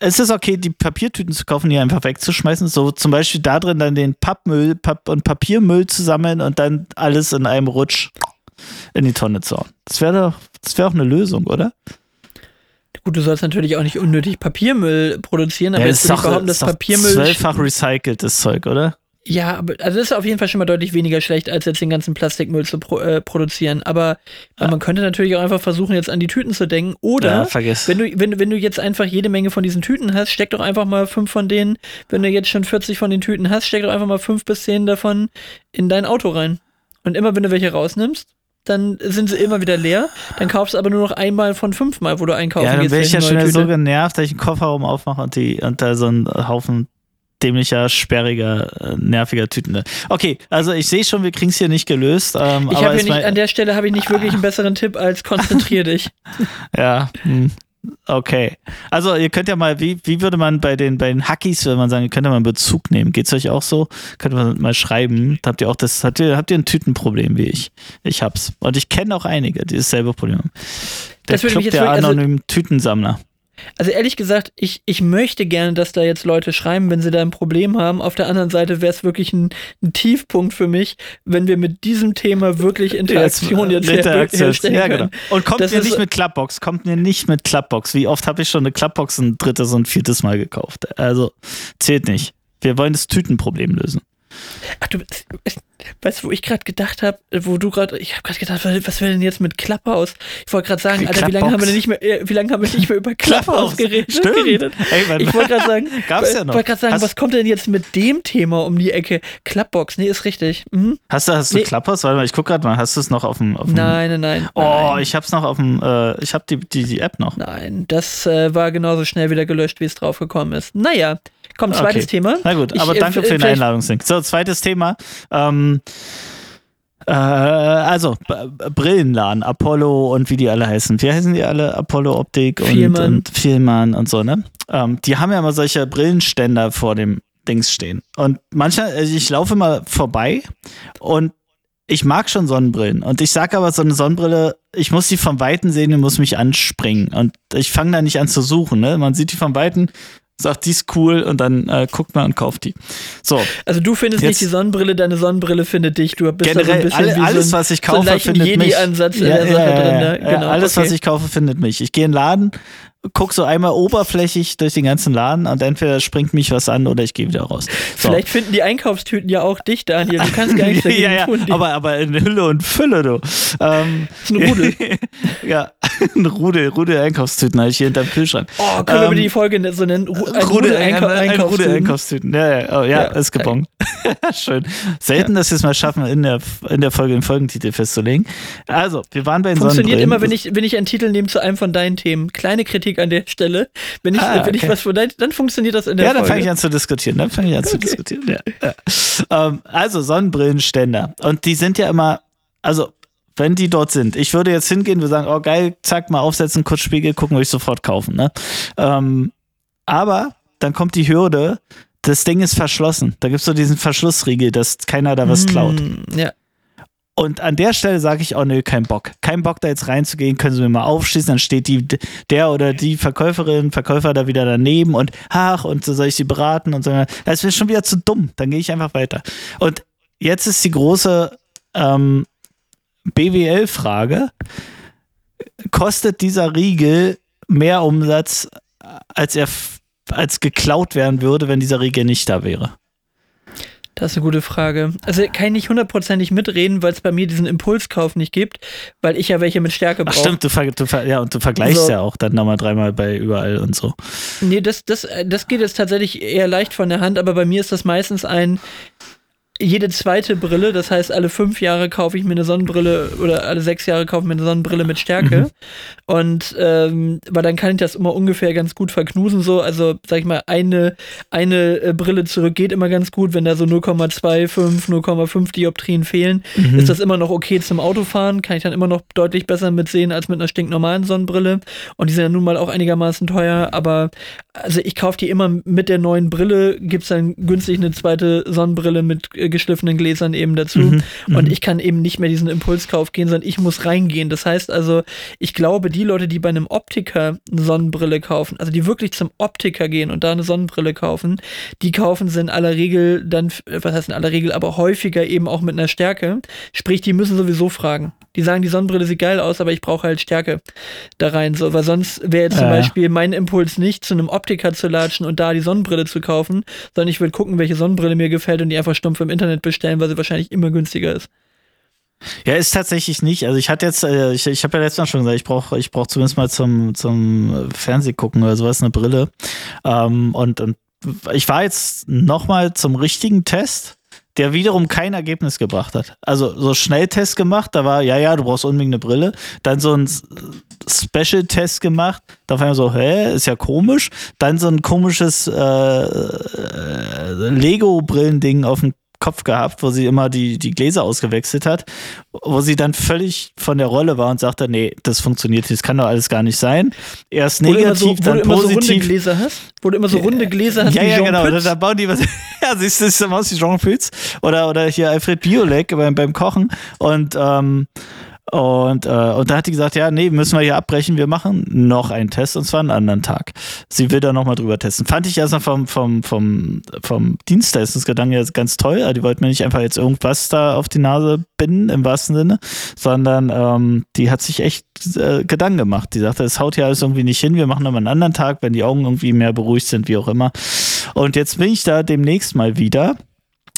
es ist okay, die Papiertüten zu kaufen, die einfach wegzuschmeißen. So zum Beispiel da drin dann den Pappmüll Papp und Papiermüll zu sammeln und dann alles in einem Rutsch in die Tonne zu hauen. Das wäre doch, das wäre auch eine Lösung, oder? gut, du sollst natürlich auch nicht unnötig Papiermüll produzieren, aber Ja, jetzt ist doch, behaupten, das dass ist doch Papiermüll. zwölffach recyceltes Zeug, oder? Ja, aber also das ist auf jeden Fall schon mal deutlich weniger schlecht, als jetzt den ganzen Plastikmüll zu pro, äh, produzieren. Aber äh, man könnte natürlich auch einfach versuchen, jetzt an die Tüten zu denken. Oder Ja, vergiss. wenn du, wenn, wenn du jetzt einfach jede Menge von diesen Tüten hast, steck doch einfach mal fünf von denen, wenn du jetzt schon 40 von den Tüten hast, steck doch einfach mal fünf bis zehn davon in dein Auto rein. Und immer wenn du welche rausnimmst, dann sind sie immer wieder leer. Dann kaufst du aber nur noch einmal von fünfmal, wo du einkaufen Ja, dann gehst. wäre ich ja schon so genervt, dass ich einen Kofferraum aufmache und, die, und da so einen Haufen dämlicher, sperriger, äh, nerviger Tüten. Okay, also ich sehe schon, wir kriegen es hier nicht gelöst. Ähm, Ich aber es nicht, war- an der Stelle habe ich nicht wirklich einen besseren Tipp als konzentrier dich. <laughs> Ja, hm, okay. Also ihr könnt ja mal, wie, wie würde man bei den, bei den Hackies, wenn man sagen, ihr könnt ja mal einen Bezug nehmen. Geht's euch auch so? Könnt ihr mal schreiben. Habt ihr auch das, habt ihr, habt ihr ein Tütenproblem wie ich? Ich hab's. Und ich kenne auch einige, die dasselbe Problem haben. Der Das würde Club der wirklich- also- anonymen Tütensammler. Also ehrlich gesagt, ich, ich möchte gerne, dass da jetzt Leute schreiben, wenn sie da ein Problem haben. Auf der anderen Seite wäre es wirklich ein, ein Tiefpunkt für mich, wenn wir mit diesem Thema wirklich <laughs> Interaktion jetzt, her Interaktion. herstellen Ja, genau. Und kommt Das mir nicht mit Klappbox, kommt mir nicht mit Klappbox. Wie oft habe ich schon eine Klappbox ein drittes und viertes Mal gekauft? Also zählt nicht. Wir wollen das Tütenproblem lösen. Ach, du, weißt du, wo ich gerade gedacht habe, wo du gerade, ich habe gerade gedacht, was, wäre denn jetzt mit Clubhouse? Ich wollte gerade sagen, Alter, wie lange haben wir denn nicht mehr, äh, wie lange haben wir nicht mehr über <laughs> Clubhouse geredet? Stimmt. geredet? Ey, man- ich wollte gerade sagen, <laughs> Gab's ja noch. wollte gerade sagen, Hast- was kommt denn jetzt mit dem Thema um die Ecke? Clubbox, nee, ist richtig. Mhm. Hast du, hast du Nee. Clubhouse? Warte mal, ich guck gerade mal. Hast du es noch auf dem. Auf dem Nein, nein, nein. Oh, nein. ich hab's noch auf dem. Äh, ich hab die, die, die App noch. Nein, das äh, war genauso schnell wieder gelöscht, wie es draufgekommen ist. Naja, komm, zweites Okay. Thema. Na gut, Ich, aber äh, danke für den Einladungslink. So, zweites Thema. Ähm, äh, also, B Brillenladen, Apollo und wie die alle heißen. Wie heißen die alle? Apollo Optik und, Vielmann. und Vielmann und so, ne? Ähm, die haben ja immer solche Brillenständer vor dem Dings stehen. Und manchmal, also ich laufe mal vorbei und ich mag schon Sonnenbrillen. Und ich sage aber, so eine Sonnenbrille, ich muss die vom Weiten sehen und muss mich anspringen. Und ich fange da nicht an zu suchen. Ne? Man sieht die vom Weiten, sagt, die ist cool und dann äh, guckt man und kauft die. So, Also du findest Jetzt- nicht die Sonnenbrille, deine Sonnenbrille findet dich. Du bist da so ein generell, bisschen alle, wie alles, so ein, was ich so kaufe, leichten findet mich. Jedi-Ansatz in der Sache drin. Ne? ja, Genau, alles, okay. was ich kaufe, findet mich. Ich gehe in den Laden, guck so einmal oberflächlich durch den ganzen Laden und entweder springt mich was an oder ich gehe wieder raus. So. Vielleicht finden die Einkaufstüten ja auch dich, Daniel. Du kannst gar nichts <laughs> dagegen ja, ja, tun. Die, aber, aber in Hülle und Fülle, du. Ähm, ist ein Rudel. <laughs> ja, <laughs> ein Rudel, Rudel Einkaufstüten habe ich hier hinterm Kühlschrank. Oh, können wir Ähm, die Folge so nennen? Ru ein Rudel, Rudel ein, Einkau ein, ein Rudel Einkaufstüten. Ja, ja, oh, ja, Ja, ist gebongt. Schön. Selten, dass wir es mal schaffen, in der, in der Folge den Folgentitel festzulegen. Also, wir waren bei den Funktioniert immer, wenn ich, wenn ich einen Titel nehme zu einem von deinen Themen. Kleine Kritik an der Stelle. Wenn ich, Ah, wenn ich okay. was von dann funktioniert das in der Ja, dann fange ich an zu diskutieren. Dann fange ich an zu diskutieren. Ja, ja. Ähm, also Sonnenbrillenständer. Und die sind ja immer, also wenn die dort sind, ich würde jetzt hingehen, wir sagen, oh geil, zack, mal aufsetzen, kurz Spiegel, gucken, würde ich sofort kaufen. Ne? Ähm, aber dann kommt die Hürde, das Ding ist verschlossen. Da gibt es so diesen Verschlussriegel, dass keiner da was klaut. Mm, Ja. Und an der Stelle sage ich, oh nö, kein Bock. Kein Bock da jetzt reinzugehen, können Sie mir mal aufschließen, dann steht die, der oder die Verkäuferin, Verkäufer da wieder daneben und ach, und so soll ich sie beraten und so. Das ist schon wieder zu dumm. Dann gehe ich einfach weiter. Und jetzt ist die große ähm, BWL-Frage. Kostet dieser Riegel mehr Umsatz, als er als geklaut werden würde, wenn dieser Riegel nicht da wäre? Das ist eine gute Frage. Also kann ich nicht hundertprozentig mitreden, weil es bei mir diesen Impulskauf nicht gibt, weil ich ja welche mit Stärke Ach brauche. stimmt, du, ver du, ver ja, und du vergleichst So. ja auch dann nochmal dreimal bei überall und so. Nee, das, das, äh, das geht jetzt tatsächlich eher leicht von der Hand, aber bei mir ist das meistens ein jede zweite Brille, das heißt, alle fünf Jahre kaufe ich mir eine Sonnenbrille oder alle sechs Jahre kaufe ich mir eine Sonnenbrille mit Stärke. Mhm. Und ähm, weil dann kann ich das immer ungefähr ganz gut verknusen, so. Also, sag ich mal, eine, eine äh, Brille zurück geht immer ganz gut, wenn da so 0,25, 0,5 Dioptrien fehlen, Mhm. ist das immer noch okay zum Autofahren, kann ich dann immer noch deutlich besser mitsehen als mit einer stinknormalen Sonnenbrille. Und die sind ja nun mal auch einigermaßen teuer, aber also ich kaufe die immer mit der neuen Brille, gibt's dann günstig eine zweite Sonnenbrille mit äh, geschliffenen Gläsern eben dazu. Mhm, Und ich kann eben nicht mehr diesen Impulskauf gehen, sondern ich muss reingehen. Das heißt also, ich glaube, die Leute, die bei einem Optiker eine Sonnenbrille kaufen, also die wirklich zum Optiker gehen und da eine Sonnenbrille kaufen, die kaufen sie in aller Regel dann, äh, was heißt in aller Regel, aber häufiger eben auch mit einer Stärke. Sprich, die müssen sowieso fragen. Die sagen, die Sonnenbrille sieht geil aus, aber ich brauche halt Stärke da rein. So, weil sonst wäre jetzt zum Ja. Beispiel mein Impuls nicht, zu einem Optiker zu latschen und da die Sonnenbrille zu kaufen, sondern ich würde gucken, welche Sonnenbrille mir gefällt und die einfach stumpf im Internet bestellen, weil sie wahrscheinlich immer günstiger ist. Ja, ist tatsächlich nicht. Also ich hatte jetzt, äh, ich, ich habe ja letztes Mal schon gesagt, ich brauche ich brauch zumindest mal zum, zum Fernsehgucken oder sowas eine Brille. Ähm, und, und ich war jetzt nochmal zum richtigen Test, der wiederum kein Ergebnis gebracht hat. Also so Schnelltest gemacht, da war, ja, ja, du brauchst unbedingt eine Brille. Dann so ein Special-Test gemacht, da war ich so, hä, ist ja komisch. Dann so ein komisches äh, äh, Lego-Brillending auf dem Kopf gehabt, wo sie immer die, die Gläser ausgewechselt hat, wo sie dann völlig von der Rolle war und sagte, nee, das funktioniert, nicht, das kann doch alles gar nicht sein. Erst Wo du immer so, negativ, wo du dann immer so runde positiv. Gläser hast, wo du immer so runde Gläser hast ja, ja, genau. Da, da bauen die was. <laughs> ja, siehst du, sieht aus wie Jean Pütz. Oder, oder hier Alfred Biolek beim, beim Kochen. Und, ähm, und, äh, und da hat die gesagt, ja, nee, müssen wir hier abbrechen, wir machen noch einen Test und zwar einen anderen Tag. Sie will da nochmal drüber testen. Fand ich erstmal vom, vom, vom, vom Dienstleistungsgedanken jetzt ganz toll. Also Die wollten mir nicht einfach jetzt irgendwas da auf die Nase binden, im wahrsten Sinne, sondern ähm, die hat sich echt äh, Gedanken gemacht. Die sagte, es haut ja alles irgendwie nicht hin, wir machen nochmal einen anderen Tag, wenn die Augen irgendwie mehr beruhigt sind, wie auch immer. Und jetzt bin ich da demnächst mal wieder.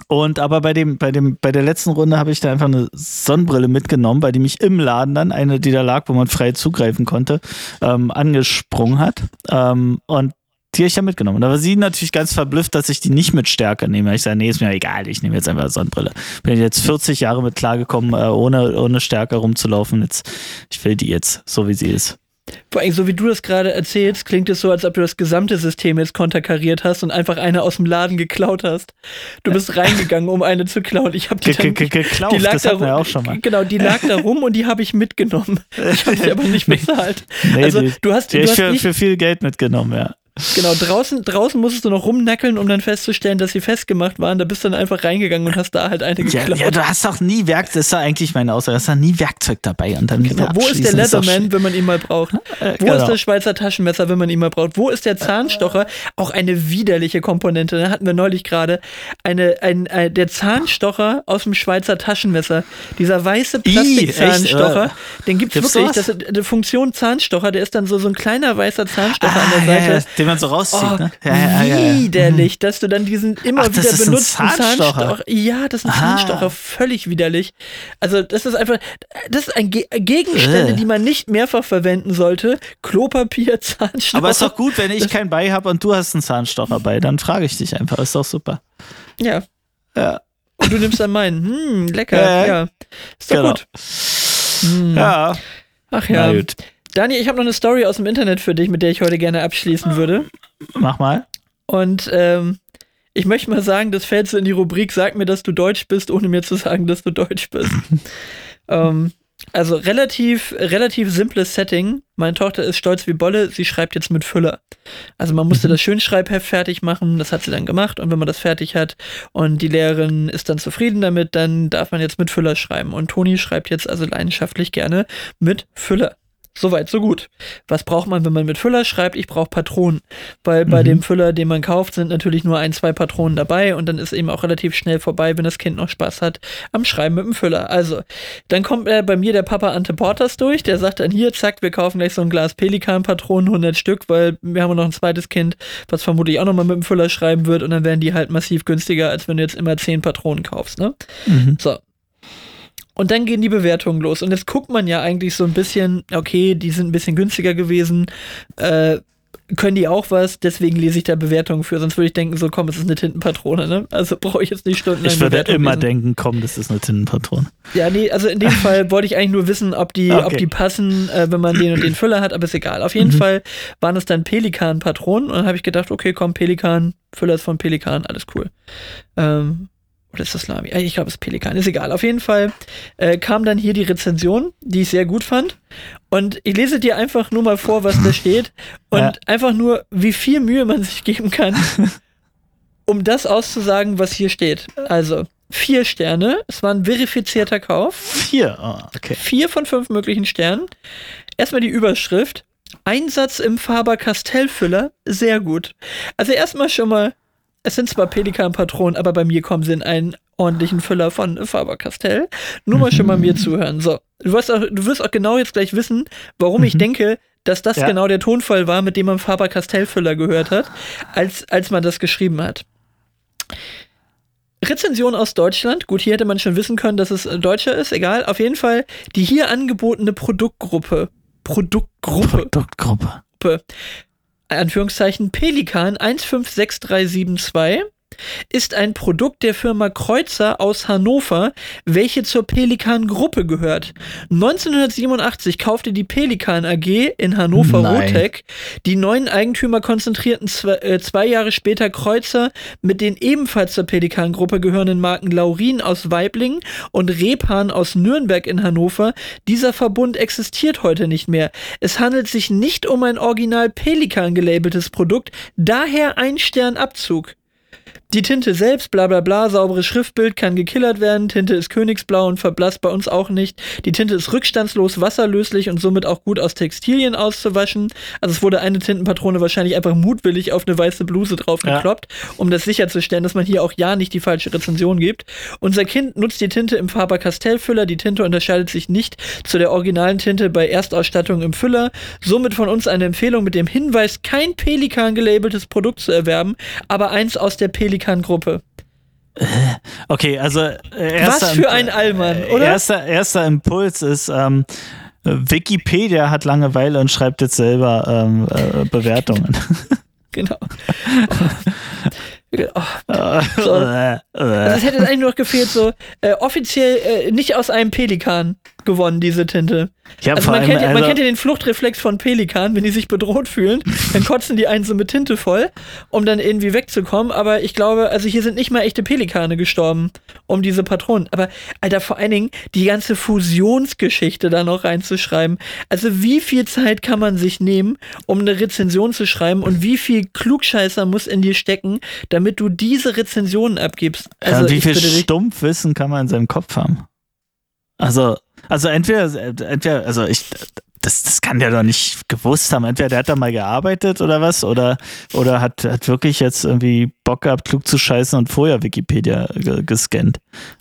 Und aber bei dem, bei dem, bei der letzten Runde habe ich da einfach eine Sonnenbrille mitgenommen, weil die mich im Laden dann, eine, die da lag, wo man frei zugreifen konnte, ähm, angesprungen hat. Ähm, und die habe ich da mitgenommen. Da war sie natürlich ganz verblüfft, dass ich die nicht mit Stärke nehme. Ich sage, nee, ist mir egal, ich nehme jetzt einfach eine Sonnenbrille. Bin jetzt 40 Jahre mit klargekommen, äh, ohne, ohne Stärke rumzulaufen. Jetzt, ich will die jetzt, so wie sie ist. Vor allem, so wie du das gerade erzählst, klingt es so, als ob du das gesamte System jetzt konterkariert hast und einfach eine aus dem Laden geklaut hast. Du bist reingegangen, um eine zu klauen. Ich habe die dann, ge- ge- geklaut, die lag das da hatten wir rum- auch schon mal. Genau, die lag da rum und die habe ich mitgenommen. Ich habe sie aber nicht <laughs> bezahlt. Nee, also die, du hast, die du hast für, nicht, für viel Geld mitgenommen, ja. Genau, draußen, draußen musstest du noch rumnackeln, um dann festzustellen, dass sie festgemacht waren. Da bist du dann einfach reingegangen und hast da halt eine Ja, geklaut. ja, du hast doch nie Werkzeug, das ist eigentlich meine Aussage, du hast doch nie Werkzeug dabei und dann Genau. Wo ist der Leatherman, wenn man ihn mal braucht? Wo genau. ist das Schweizer Taschenmesser, wenn man ihn mal braucht? Wo ist der Zahnstocher? Auch eine widerliche Komponente. Da hatten wir neulich gerade eine, ein, ein, der Zahnstocher aus dem Schweizer Taschenmesser. Dieser weiße Plastikzahnstocher, echt? den gibt's Gibt's wirklich. Das eine Funktion Zahnstocher, der ist dann so, so ein kleiner weißer Zahnstocher an der Ah, ja, Seite. ja, den man so rauszieht, Oh, ne? Ja, ja, ja, widerlich, dass du dann diesen immer Ach, das wieder benutzten Zahnstocher. Zahnstocher. Ja, das ist ein Aha. Zahnstocher, völlig widerlich. Also, das ist einfach, das ist ein Ge Gegenstände, Äh. die man nicht mehrfach verwenden sollte. Klopapier, <laughs> Zahnstocher. Aber ist doch gut, wenn ich keinen bei habe und du hast einen Zahnstocher bei, dann frage ich dich einfach, ist doch super. Ja. Ja. Und du nimmst dann meinen. Hm, lecker. Äh, ja. Ist doch genau. gut. Hm. Ja, Ach ja. na gut. Dani, ich habe noch eine Story aus dem Internet für dich, mit der ich heute gerne abschließen würde. Mach mal. Und ähm, ich möchte mal sagen, das fällt so in die Rubrik, sag mir, dass du Deutsch bist, ohne mir zu sagen, dass du Deutsch bist. <laughs> ähm, also relativ, relativ simples Setting. Meine Tochter ist stolz wie Bolle, sie schreibt jetzt mit Füller. Also man musste das Schönschreibheft fertig machen, das hat sie dann gemacht und wenn man das fertig hat und die Lehrerin ist dann zufrieden damit, dann darf man jetzt mit Füller schreiben. Und Toni schreibt jetzt also leidenschaftlich gerne mit Füller. Soweit, so gut. Was braucht man, wenn man mit Füller schreibt? Ich brauche Patronen. Weil bei dem Füller, den man kauft, sind natürlich nur ein, zwei Patronen dabei und dann ist eben auch relativ schnell vorbei, wenn das Kind noch Spaß hat am Schreiben mit dem Füller. Also, dann kommt äh, bei mir der Papa Ante Porters durch, der sagt dann hier, zack, wir kaufen gleich so ein Glas Pelikan-Patronen, 100 Stück, weil wir haben noch ein zweites Kind, was vermutlich auch nochmal mit dem Füller schreiben wird und dann werden die halt massiv günstiger, als wenn du jetzt immer 10 Patronen kaufst, ne? So. Und dann gehen die Bewertungen los. Und jetzt guckt man ja eigentlich so ein bisschen, okay, die sind ein bisschen günstiger gewesen. Äh, können die auch was? Deswegen lese ich da Bewertungen für. Sonst würde ich denken, so komm, es ist eine Tintenpatrone, ne? Also <laughs> brauche ich jetzt nicht stundenlang Ich würde Bewertungen immer lesen. denken, komm, das ist eine Tintenpatrone. Ja, nee, also in dem <laughs> Fall wollte ich eigentlich nur wissen, ob die, Okay. ob die passen, äh, wenn man den und den Füller hat, aber ist egal. Auf jeden Fall waren es dann Pelikan-Patronen und dann habe ich gedacht, okay, komm, Pelikan, Füller ist von Pelikan, alles cool. Ähm, oder ist das Lami? Äh, Ich glaube, es ist Pelikan, ist egal. Auf jeden Fall äh, kam dann hier die Rezension, die ich sehr gut fand. Und ich lese dir einfach nur mal vor, was da <laughs> steht. Und Ja. einfach nur, wie viel Mühe man sich geben kann, <laughs> um das auszusagen, was hier steht. Also, vier Sterne. Es war ein verifizierter Kauf. Vier, oh, okay. Vier von fünf möglichen Sternen. Erstmal die Überschrift. Einsatz im Faber-Castell-Füller. Sehr gut. Also erstmal schon mal, es sind zwar Pelikan-Patronen, aber bei mir kommen sie in einen ordentlichen Füller von Faber-Castell. Nur mal schon mal mir <laughs> zuhören. So, du wirst, auch, du wirst auch genau jetzt gleich wissen, warum ich denke, dass das Ja. genau der Tonfall war, mit dem man Faber-Castell-Füller gehört hat, als, als man das geschrieben hat. Rezension aus Deutschland. Gut, hier hätte man schon wissen können, dass es äh, Deutscher ist. Egal. Auf jeden Fall die hier angebotene Produktgruppe. Produktgruppe. Produktgruppe. Anführungszeichen Pelikan 156372 ist ein Produkt der Firma Kreuzer aus Hannover, welche zur Pelikan-Gruppe gehört. 1987 kaufte die Pelikan AG in Hannover Nein. Rotec. Die neuen Eigentümer konzentrierten zwei, äh, zwei Jahre später Kreuzer mit den ebenfalls zur Pelikan-Gruppe gehörenden Marken Laurin aus Weiblingen und Rebhahn aus Nürnberg in Hannover. Dieser Verbund existiert heute nicht mehr. Es handelt sich nicht um ein original Pelikan gelabeltes Produkt, daher ein Stern Abzug. Die Tinte selbst, bla bla bla, sauberes Schriftbild kann gekillert werden. Tinte ist königsblau und verblasst bei uns auch nicht. Die Tinte ist rückstandslos, wasserlöslich und somit auch gut aus Textilien auszuwaschen. Also es wurde eine Tintenpatrone wahrscheinlich einfach mutwillig auf eine weiße Bluse drauf Ja. gekloppt, um das sicherzustellen, dass man hier auch ja nicht die falsche Rezension gibt. Unser Kind nutzt die Tinte im Faber-Castell-Füller. Die Tinte unterscheidet sich nicht zu der originalen Tinte bei Erstausstattung im Füller. Somit von uns eine Empfehlung mit dem Hinweis, kein Pelikan gelabeltes Produkt zu erwerben, aber eins aus der Pelikan-Gruppe. Okay, also äh, erster, Was für ein Allmann, oder? Erster, erster Impuls ist, ähm, Wikipedia hat Langeweile und schreibt jetzt selber ähm, äh, Bewertungen. <laughs> Genau. <laughs> Oh. So. Also es hätte eigentlich nur noch gefehlt, so äh, offiziell äh, nicht aus einem Pelikan gewonnen, diese Tinte. Ja, also man, kennt ja, man also- kennt ja den Fluchtreflex von Pelikan, wenn die sich bedroht fühlen, dann kotzen die einen so mit Tinte voll, um dann irgendwie wegzukommen. Aber ich glaube, also hier sind nicht mal echte Pelikane gestorben, um diese Patronen. Aber, Alter, vor allen Dingen die ganze Fusionsgeschichte da noch reinzuschreiben. Also wie viel Zeit kann man sich nehmen, um eine Rezension zu schreiben und wie viel Klugscheißer muss in dir stecken, damit du diese Rezensionen abgibst? ja, und wie viel Stumpfwissen kann man in seinem Kopf haben? Also, also entweder, entweder, also ich, das, das kann der doch nicht gewusst haben. Entweder der hat da mal gearbeitet oder was, oder, oder hat, hat wirklich jetzt irgendwie Bock gehabt, klug zu scheißen und vorher Wikipedia ge gescannt.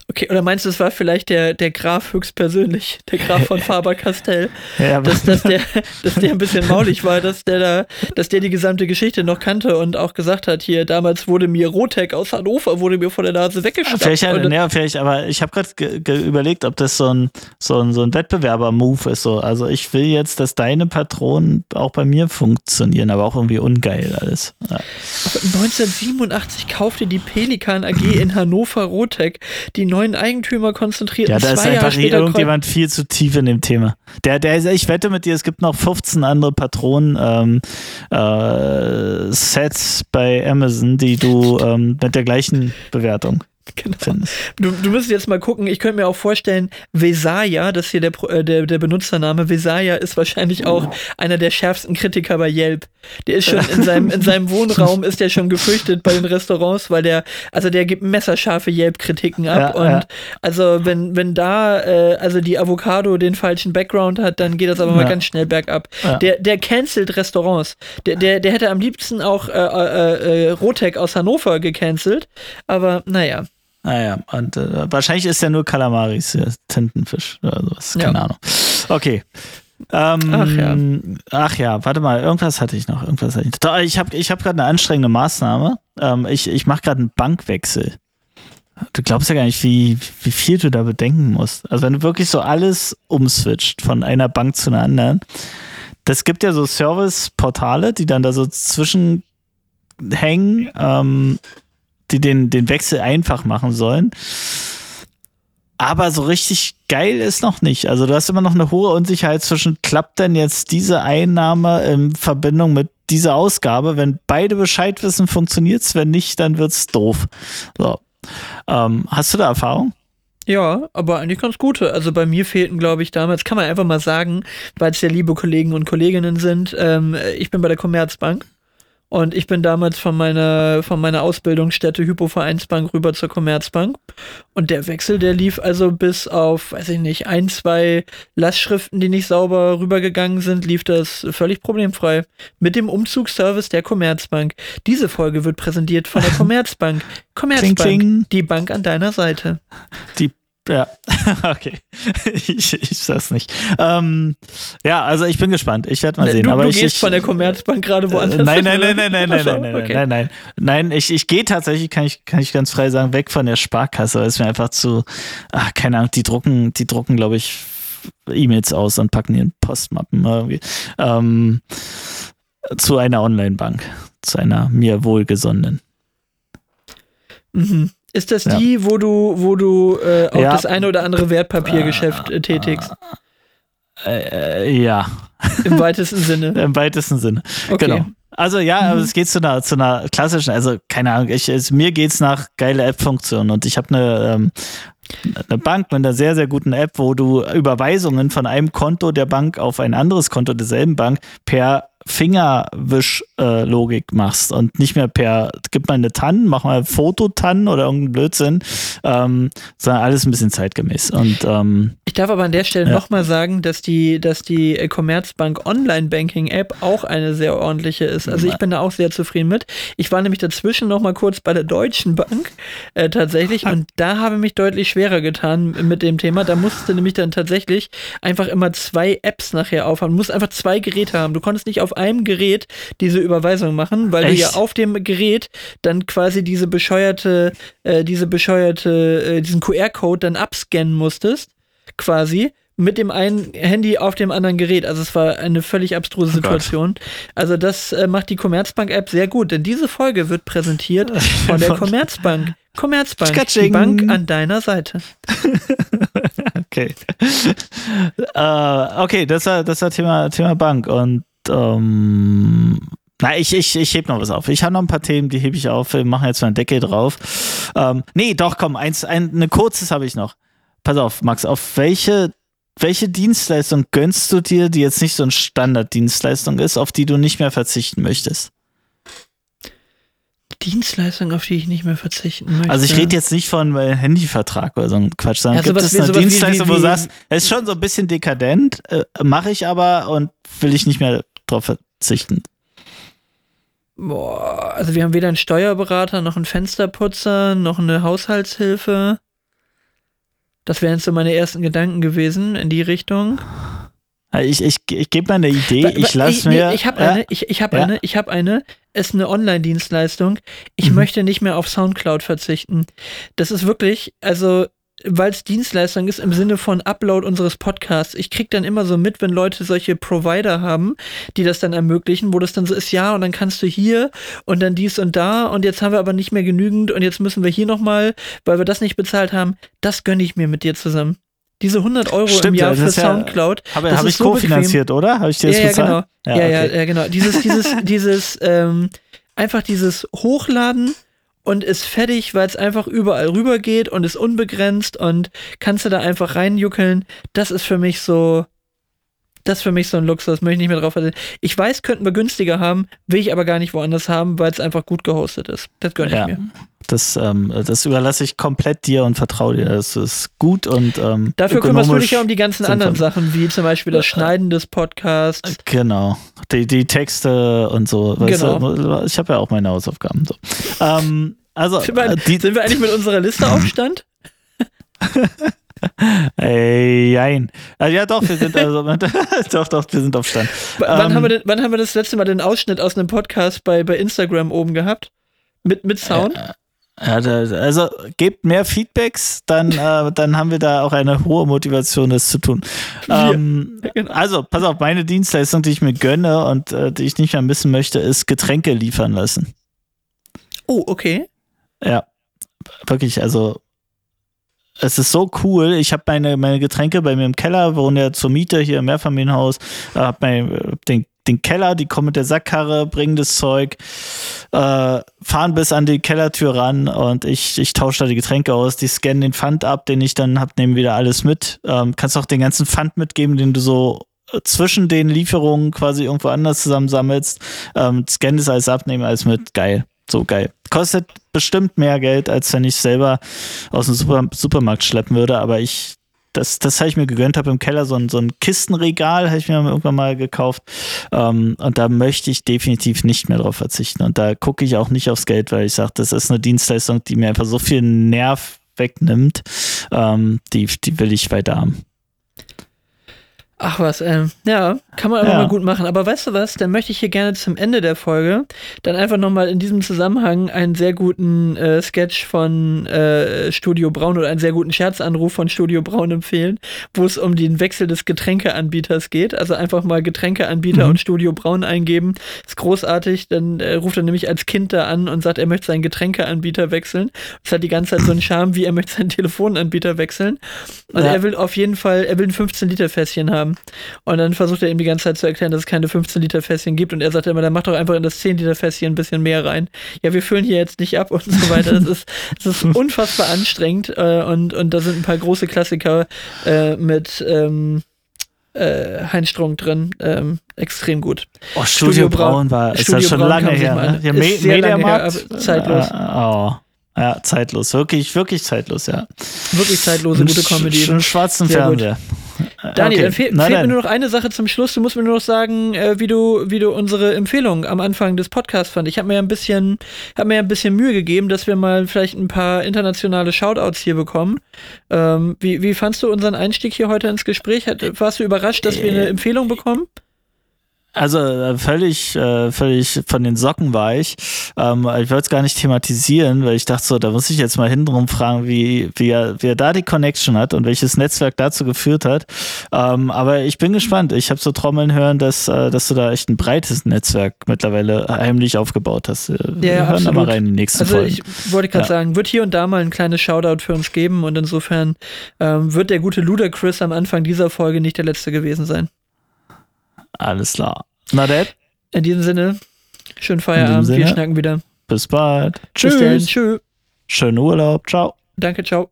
Okay, oder meinst du, es war vielleicht der, der Graf höchstpersönlich, der Graf von <laughs> Faber-Castell, Ja, dass, dass, der, <laughs> dass der ein bisschen maulig war, dass der da, dass der die gesamte Geschichte noch kannte und auch gesagt hat, hier, damals wurde mir Rotek aus Hannover, wurde mir vor der Nase weggeschnappt. Vielleicht, ja, vielleicht, aber ich habe gerade ge ge überlegt, ob das so ein, so ein, so ein Wettbewerber-Move ist. So. Also ich will jetzt, dass deine Patronen auch bei mir funktionieren, aber auch irgendwie ungeil alles. Ja. 1987 kaufte die Pelikan AG in Hannover Rotek die neuen Eigentümer konzentriert. Ja, da ist zwei Jahre einfach irgendjemand viel zu tief in dem Thema. Der, der ist, ich wette mit dir, es gibt noch 15 andere Patronen ähm, äh, Sets bei Amazon, die du ähm, mit der gleichen Bewertung <laughs> Genau. Du, du müsstest jetzt mal gucken, ich könnte mir auch vorstellen, Vesaya, das hier der, äh, der, der Benutzername, Vesaya ist wahrscheinlich auch einer der schärfsten Kritiker bei Yelp. Der ist schon <laughs> in seinem, in seinem Wohnraum, ist der schon gefürchtet bei den Restaurants, weil der, also der gibt messerscharfe Yelp-Kritiken ab. Ja, und ja. also wenn, wenn da, äh, also die Avocado den falschen Background hat, dann geht das aber mal Ja. ganz schnell bergab. Der, der cancelt Restaurants. Der, der, der hätte am liebsten auch äh, äh, äh, Rotek aus Hannover gecancelt, aber naja. Naja, und äh, wahrscheinlich ist ja nur Kalamaris, ja, Tintenfisch oder sowas, Ja. keine Ahnung. Okay. Ähm, Ach ja. Ach ja, warte mal, irgendwas hatte ich noch. Irgendwas hatte ich, Doch, ich habe ich hab gerade eine anstrengende Maßnahme. Ähm, ich ich mache gerade einen Bankwechsel. Du glaubst ja gar nicht, wie, wie viel du da bedenken musst. Also wenn du wirklich so alles umswitcht von einer Bank zu einer anderen. Das gibt ja so Service-Portale, die dann da so zwischenhängen, ähm, die den, den Wechsel einfach machen sollen. Aber so richtig geil ist noch nicht. Also du hast immer noch eine hohe Unsicherheit zwischen, klappt denn jetzt diese Einnahme in Verbindung mit dieser Ausgabe? Wenn beide Bescheid wissen, funktioniert's. Wenn nicht, dann wird's doof. So. Ähm, hast du da Erfahrung? Ja, aber eigentlich ganz gute. Also bei mir fehlten, glaube ich, damals, kann man einfach mal sagen, weil es ja liebe Kollegen und Kolleginnen sind, ähm, ich bin bei der Commerzbank und ich bin damals von meiner, von meiner Ausbildungsstätte Hypovereinsbank rüber zur Commerzbank und der Wechsel, der lief also bis auf, weiß ich nicht, ein, zwei Lastschriften, die nicht sauber rübergegangen sind, lief das völlig problemfrei. Mit dem Umzugsservice der Commerzbank. Diese Folge wird präsentiert von der Commerzbank. <laughs> Commerzbank, kling. die Bank an deiner Seite. Die, ja, <laughs> okay. ich, ich sag's nicht. Ähm, ja, also ich bin gespannt. Ich werde mal sehen. du, aber du ich, gehst ich, von der Commerzbank gerade Äh, woanders. Nein, hin, nein, oder? nein, nein, nein, nein, nein, nein, Okay. nein, nein, nein. Ich, ich gehe tatsächlich, kann ich, kann ich ganz frei sagen, weg von der Sparkasse, weil es mir einfach zu, ach, keine Ahnung, die drucken, die drucken, glaube ich, E-Mails aus und packen in Postmappen irgendwie. Ähm, zu einer Online-Bank, zu einer mir wohlgesonnenen. Mhm. Ist das Ja. die, wo du, wo du äh, auch Ja. das eine oder andere Wertpapiergeschäft äh, tätigst? Äh, äh, ja, Im weitesten Sinne. <laughs> im weitesten Sinne. Okay. Genau. Also ja, aber es geht zu einer, zu einer klassischen, also keine Ahnung, ich, es, mir geht's nach geile App-Funktion und ich habe eine, ähm, eine Bank mit einer sehr, sehr guten App, wo du Überweisungen von einem Konto der Bank auf ein anderes Konto derselben Bank per Fingerwisch-Logik machst und nicht mehr per, gib mal eine TAN, mach mal Fototan oder irgendeinen Blödsinn, ähm, sondern alles ein bisschen zeitgemäß. Und ähm, Ich darf aber an der Stelle Ja. nochmal sagen, dass die, dass die Commerzbank Online-Banking-App auch eine sehr ordentliche ist. Also ich bin da auch sehr zufrieden mit. Ich war nämlich dazwischen nochmal kurz bei der Deutschen Bank äh, tatsächlich und da habe ich mich deutlich schwerer getan mit dem Thema. Da musste nämlich dann tatsächlich einfach immer zwei Apps nachher aufhaben. Du musst einfach zwei Geräte haben. Du konntest nicht auf auf einem Gerät diese Überweisung machen, weil Echt? du ja auf dem Gerät dann quasi diese bescheuerte, äh, diese bescheuerte, äh, diesen QR-Code dann abscannen musstest, quasi mit dem einen Handy auf dem anderen Gerät. Also es war eine völlig abstruse Oh. Situation. Also das äh, macht die Commerzbank-App sehr gut, denn diese Folge wird präsentiert von der <laughs> Commerzbank. Commerzbank, die. Bank an deiner Seite. <laughs> Okay. äh, okay, das war das war Thema, Thema Bank. Und ähm, na, ich, ich, ich heb noch was auf. Ich habe noch ein paar Themen, die hebe ich auf. Wir machen jetzt mal einen Deckel drauf. Ähm, nee, doch, komm, eins, ein, eine kurzes habe ich noch. Pass auf, Max, auf welche, welche Dienstleistung gönnst du dir, die jetzt nicht so eine Standarddienstleistung ist, auf die du nicht mehr verzichten möchtest? Dienstleistung, auf die ich nicht mehr verzichten möchte. Also ich rede jetzt nicht von äh, Handyvertrag oder so ein Quatsch, sondern Ja, gibt es eine sowas wie- Dienstleistung, wie- wo du sagst, es ist schon so ein bisschen dekadent, äh, mache ich aber und will ich nicht mehr drauf verzichten. Boah, also wir haben weder einen Steuerberater, noch einen Fensterputzer, noch eine Haushaltshilfe. Das wären so meine ersten Gedanken gewesen in die Richtung. Ich, ich, ich gebe mal eine Idee, ich lasse nee, mir. Ich habe Ja, eine, ich, ich habe Ja. eine, ich habe eine. Ist eine Online-Dienstleistung. Ich Mhm. möchte nicht mehr auf Soundcloud verzichten. Das ist wirklich, also weil es Dienstleistung ist im Sinne von Upload unseres Podcasts. Ich krieg dann immer so mit, wenn Leute solche Provider haben, die das dann ermöglichen, wo das dann so ist, ja, und dann kannst du hier und dann dies und da und jetzt haben wir aber nicht mehr genügend und jetzt müssen wir hier nochmal, weil wir das nicht bezahlt haben. Das gönne ich mir mit dir zusammen. Diese 100 Euro im Stimmt, Jahr ja, das für ist ja- Soundcloud. Habe das hab ich so kofinanziert, oder? Habe ich dir das Ja, ja, bezahlt? genau. Ja, ja, okay. ja, genau. Dieses, dieses, <laughs> dieses, ähm, einfach dieses Hochladen und ist fertig, weil es einfach überall rüber geht und ist unbegrenzt und kannst du da einfach reinjuckeln. Das ist für mich so, das ist für mich so ein Luxus, möchte ich nicht mehr drauf verzichten. Ich weiß, könnten wir günstiger haben, will ich aber gar nicht woanders haben, weil es einfach gut gehostet ist. Das gönne ich Ja. mir. Das, ähm, das überlasse ich komplett dir und vertraue dir. Das ist gut und ähm, Dafür kümmerst du dich ja um die ganzen anderen Sachen, wie zum Beispiel das Schneiden des Podcasts. Genau. Die, die Texte und so. Genau. du, ich habe ja auch meine Hausaufgaben. So. Ähm, also, Sind wir, äh, die, sind wir eigentlich mit unserer Liste auf Stand? <laughs> ey, jein. Äh, ja, doch, wir sind <laughs> also, <laughs> doch, doch, wir sind auf Stand. W- Wann, Ähm, haben wir denn, wann haben wir das letzte Mal den Ausschnitt aus einem Podcast bei, bei Instagram oben gehabt? Mit, mit Sound? Da, also gebt mehr Feedbacks, dann, äh, dann haben wir da auch eine hohe Motivation, das zu tun. Ähm, Ja, genau. Also, pass auf, meine Dienstleistung, die ich mir gönne und äh, die ich nicht mehr missen möchte, ist Getränke liefern lassen. Oh, okay. Ja, wirklich, also es ist so cool. Ich habe meine, meine Getränke bei mir im Keller, wohne ja zur Miete hier im Mehrfamilienhaus, äh, hab mein, den, den Keller, die kommen mit der Sackkarre, bringen das Zeug, äh, fahren bis an die Kellertür ran und ich, ich tausche da die Getränke aus, die scannen den Pfand ab, den ich dann hab, nehmen wieder alles mit. Ähm, kannst auch den ganzen Pfand mitgeben, den du so äh, zwischen den Lieferungen quasi irgendwo anders zusammensammelst. Ähm, scannen das alles ab, nehmen alles mit. Geil. So geil. Kostet bestimmt mehr Geld, als wenn ich selber aus dem Super Supermarkt schleppen würde, aber ich, das, das habe ich mir gegönnt, habe im Keller so ein, so ein Kistenregal, habe ich mir irgendwann mal gekauft. Ähm, und da möchte ich definitiv nicht mehr drauf verzichten. Und da gucke ich auch nicht aufs Geld, weil ich sage, das ist eine Dienstleistung, die mir einfach so viel Nerv wegnimmt. Ähm, die, die will ich weiter haben. Ach was, ähm, ja, kann man aber Ja. mal gut machen. Aber weißt du was, dann möchte ich hier gerne zum Ende der Folge dann einfach nochmal in diesem Zusammenhang einen sehr guten äh, Sketch von äh, Studio Braun oder einen sehr guten Scherzanruf von Studio Braun empfehlen, wo es um den Wechsel des Getränkeanbieters geht. Also einfach mal Getränkeanbieter Mhm. und Studio Braun eingeben. Ist großartig. Dann äh, ruft er nämlich als Kind da an und sagt, er möchte seinen Getränkeanbieter wechseln. Es hat die ganze Zeit so einen Charme, wie er möchte seinen Telefonanbieter wechseln. Und Ja. er will auf jeden Fall, er will ein 15-Liter-Fässchen haben. Und dann versucht er ihm die ganze Zeit zu erklären, dass es keine 15-Liter-Fässchen gibt. Und er sagt immer, dann mach doch einfach in das 10-Liter-Fässchen ein bisschen mehr rein. Ja, wir füllen hier jetzt nicht ab und so weiter. Das ist, das ist <laughs> unfassbar anstrengend. Äh, und, und da sind ein paar große Klassiker äh, mit ähm, äh, Heinz Strunk drin. Ähm, extrem gut. Oh, Studio, Braun war, ist Studio das schon Braun lange her, ne? Ja, Me sehr lange her, Mediamarkt. aber zeitlos. Äh, oh. Ja, zeitlos. Wirklich, wirklich zeitlos, ja. Wirklich zeitlose, gute Comedy. Schon schwarzen Sehr gut. Daniel, Okay. dann fehl, Na fehlt dann. mir nur noch eine Sache zum Schluss. Du musst mir nur noch sagen, äh, wie du, wie du unsere Empfehlung am Anfang des Podcasts fand. Ich habe mir ja ein bisschen, habe mir ja ein bisschen Mühe gegeben, dass wir mal vielleicht ein paar internationale Shoutouts hier bekommen. Ähm, wie, wie fandst du unseren Einstieg hier heute ins Gespräch? Hat, warst du überrascht, dass wir Äh, eine Empfehlung bekommen? Also äh, völlig, äh, völlig von den Socken war ich. Ähm, ich wollte es gar nicht thematisieren, weil ich dachte so, da muss ich jetzt mal hintenrum fragen, wie, wie, er, wie er da die Connection hat und welches Netzwerk dazu geführt hat. Ähm, aber ich bin gespannt. Ich habe so Trommeln hören, dass, äh, dass du da echt ein breites Netzwerk mittlerweile heimlich aufgebaut hast. Wir Ja, hören da absolut. mal rein in die nächsten Also Folgen. ich wollte gerade Ja. sagen, wird hier und da mal ein kleines Shoutout für uns geben und insofern ähm, wird der gute Ludacris am Anfang dieser Folge nicht der letzte gewesen sein. Alles klar. Na, Dad, In diesem Sinne, schönen Feierabend, Sinne. wir schnacken wieder. bis bald. Bis dann, Tschüss. tschö. Schönen Urlaub. Ciao. Danke, ciao.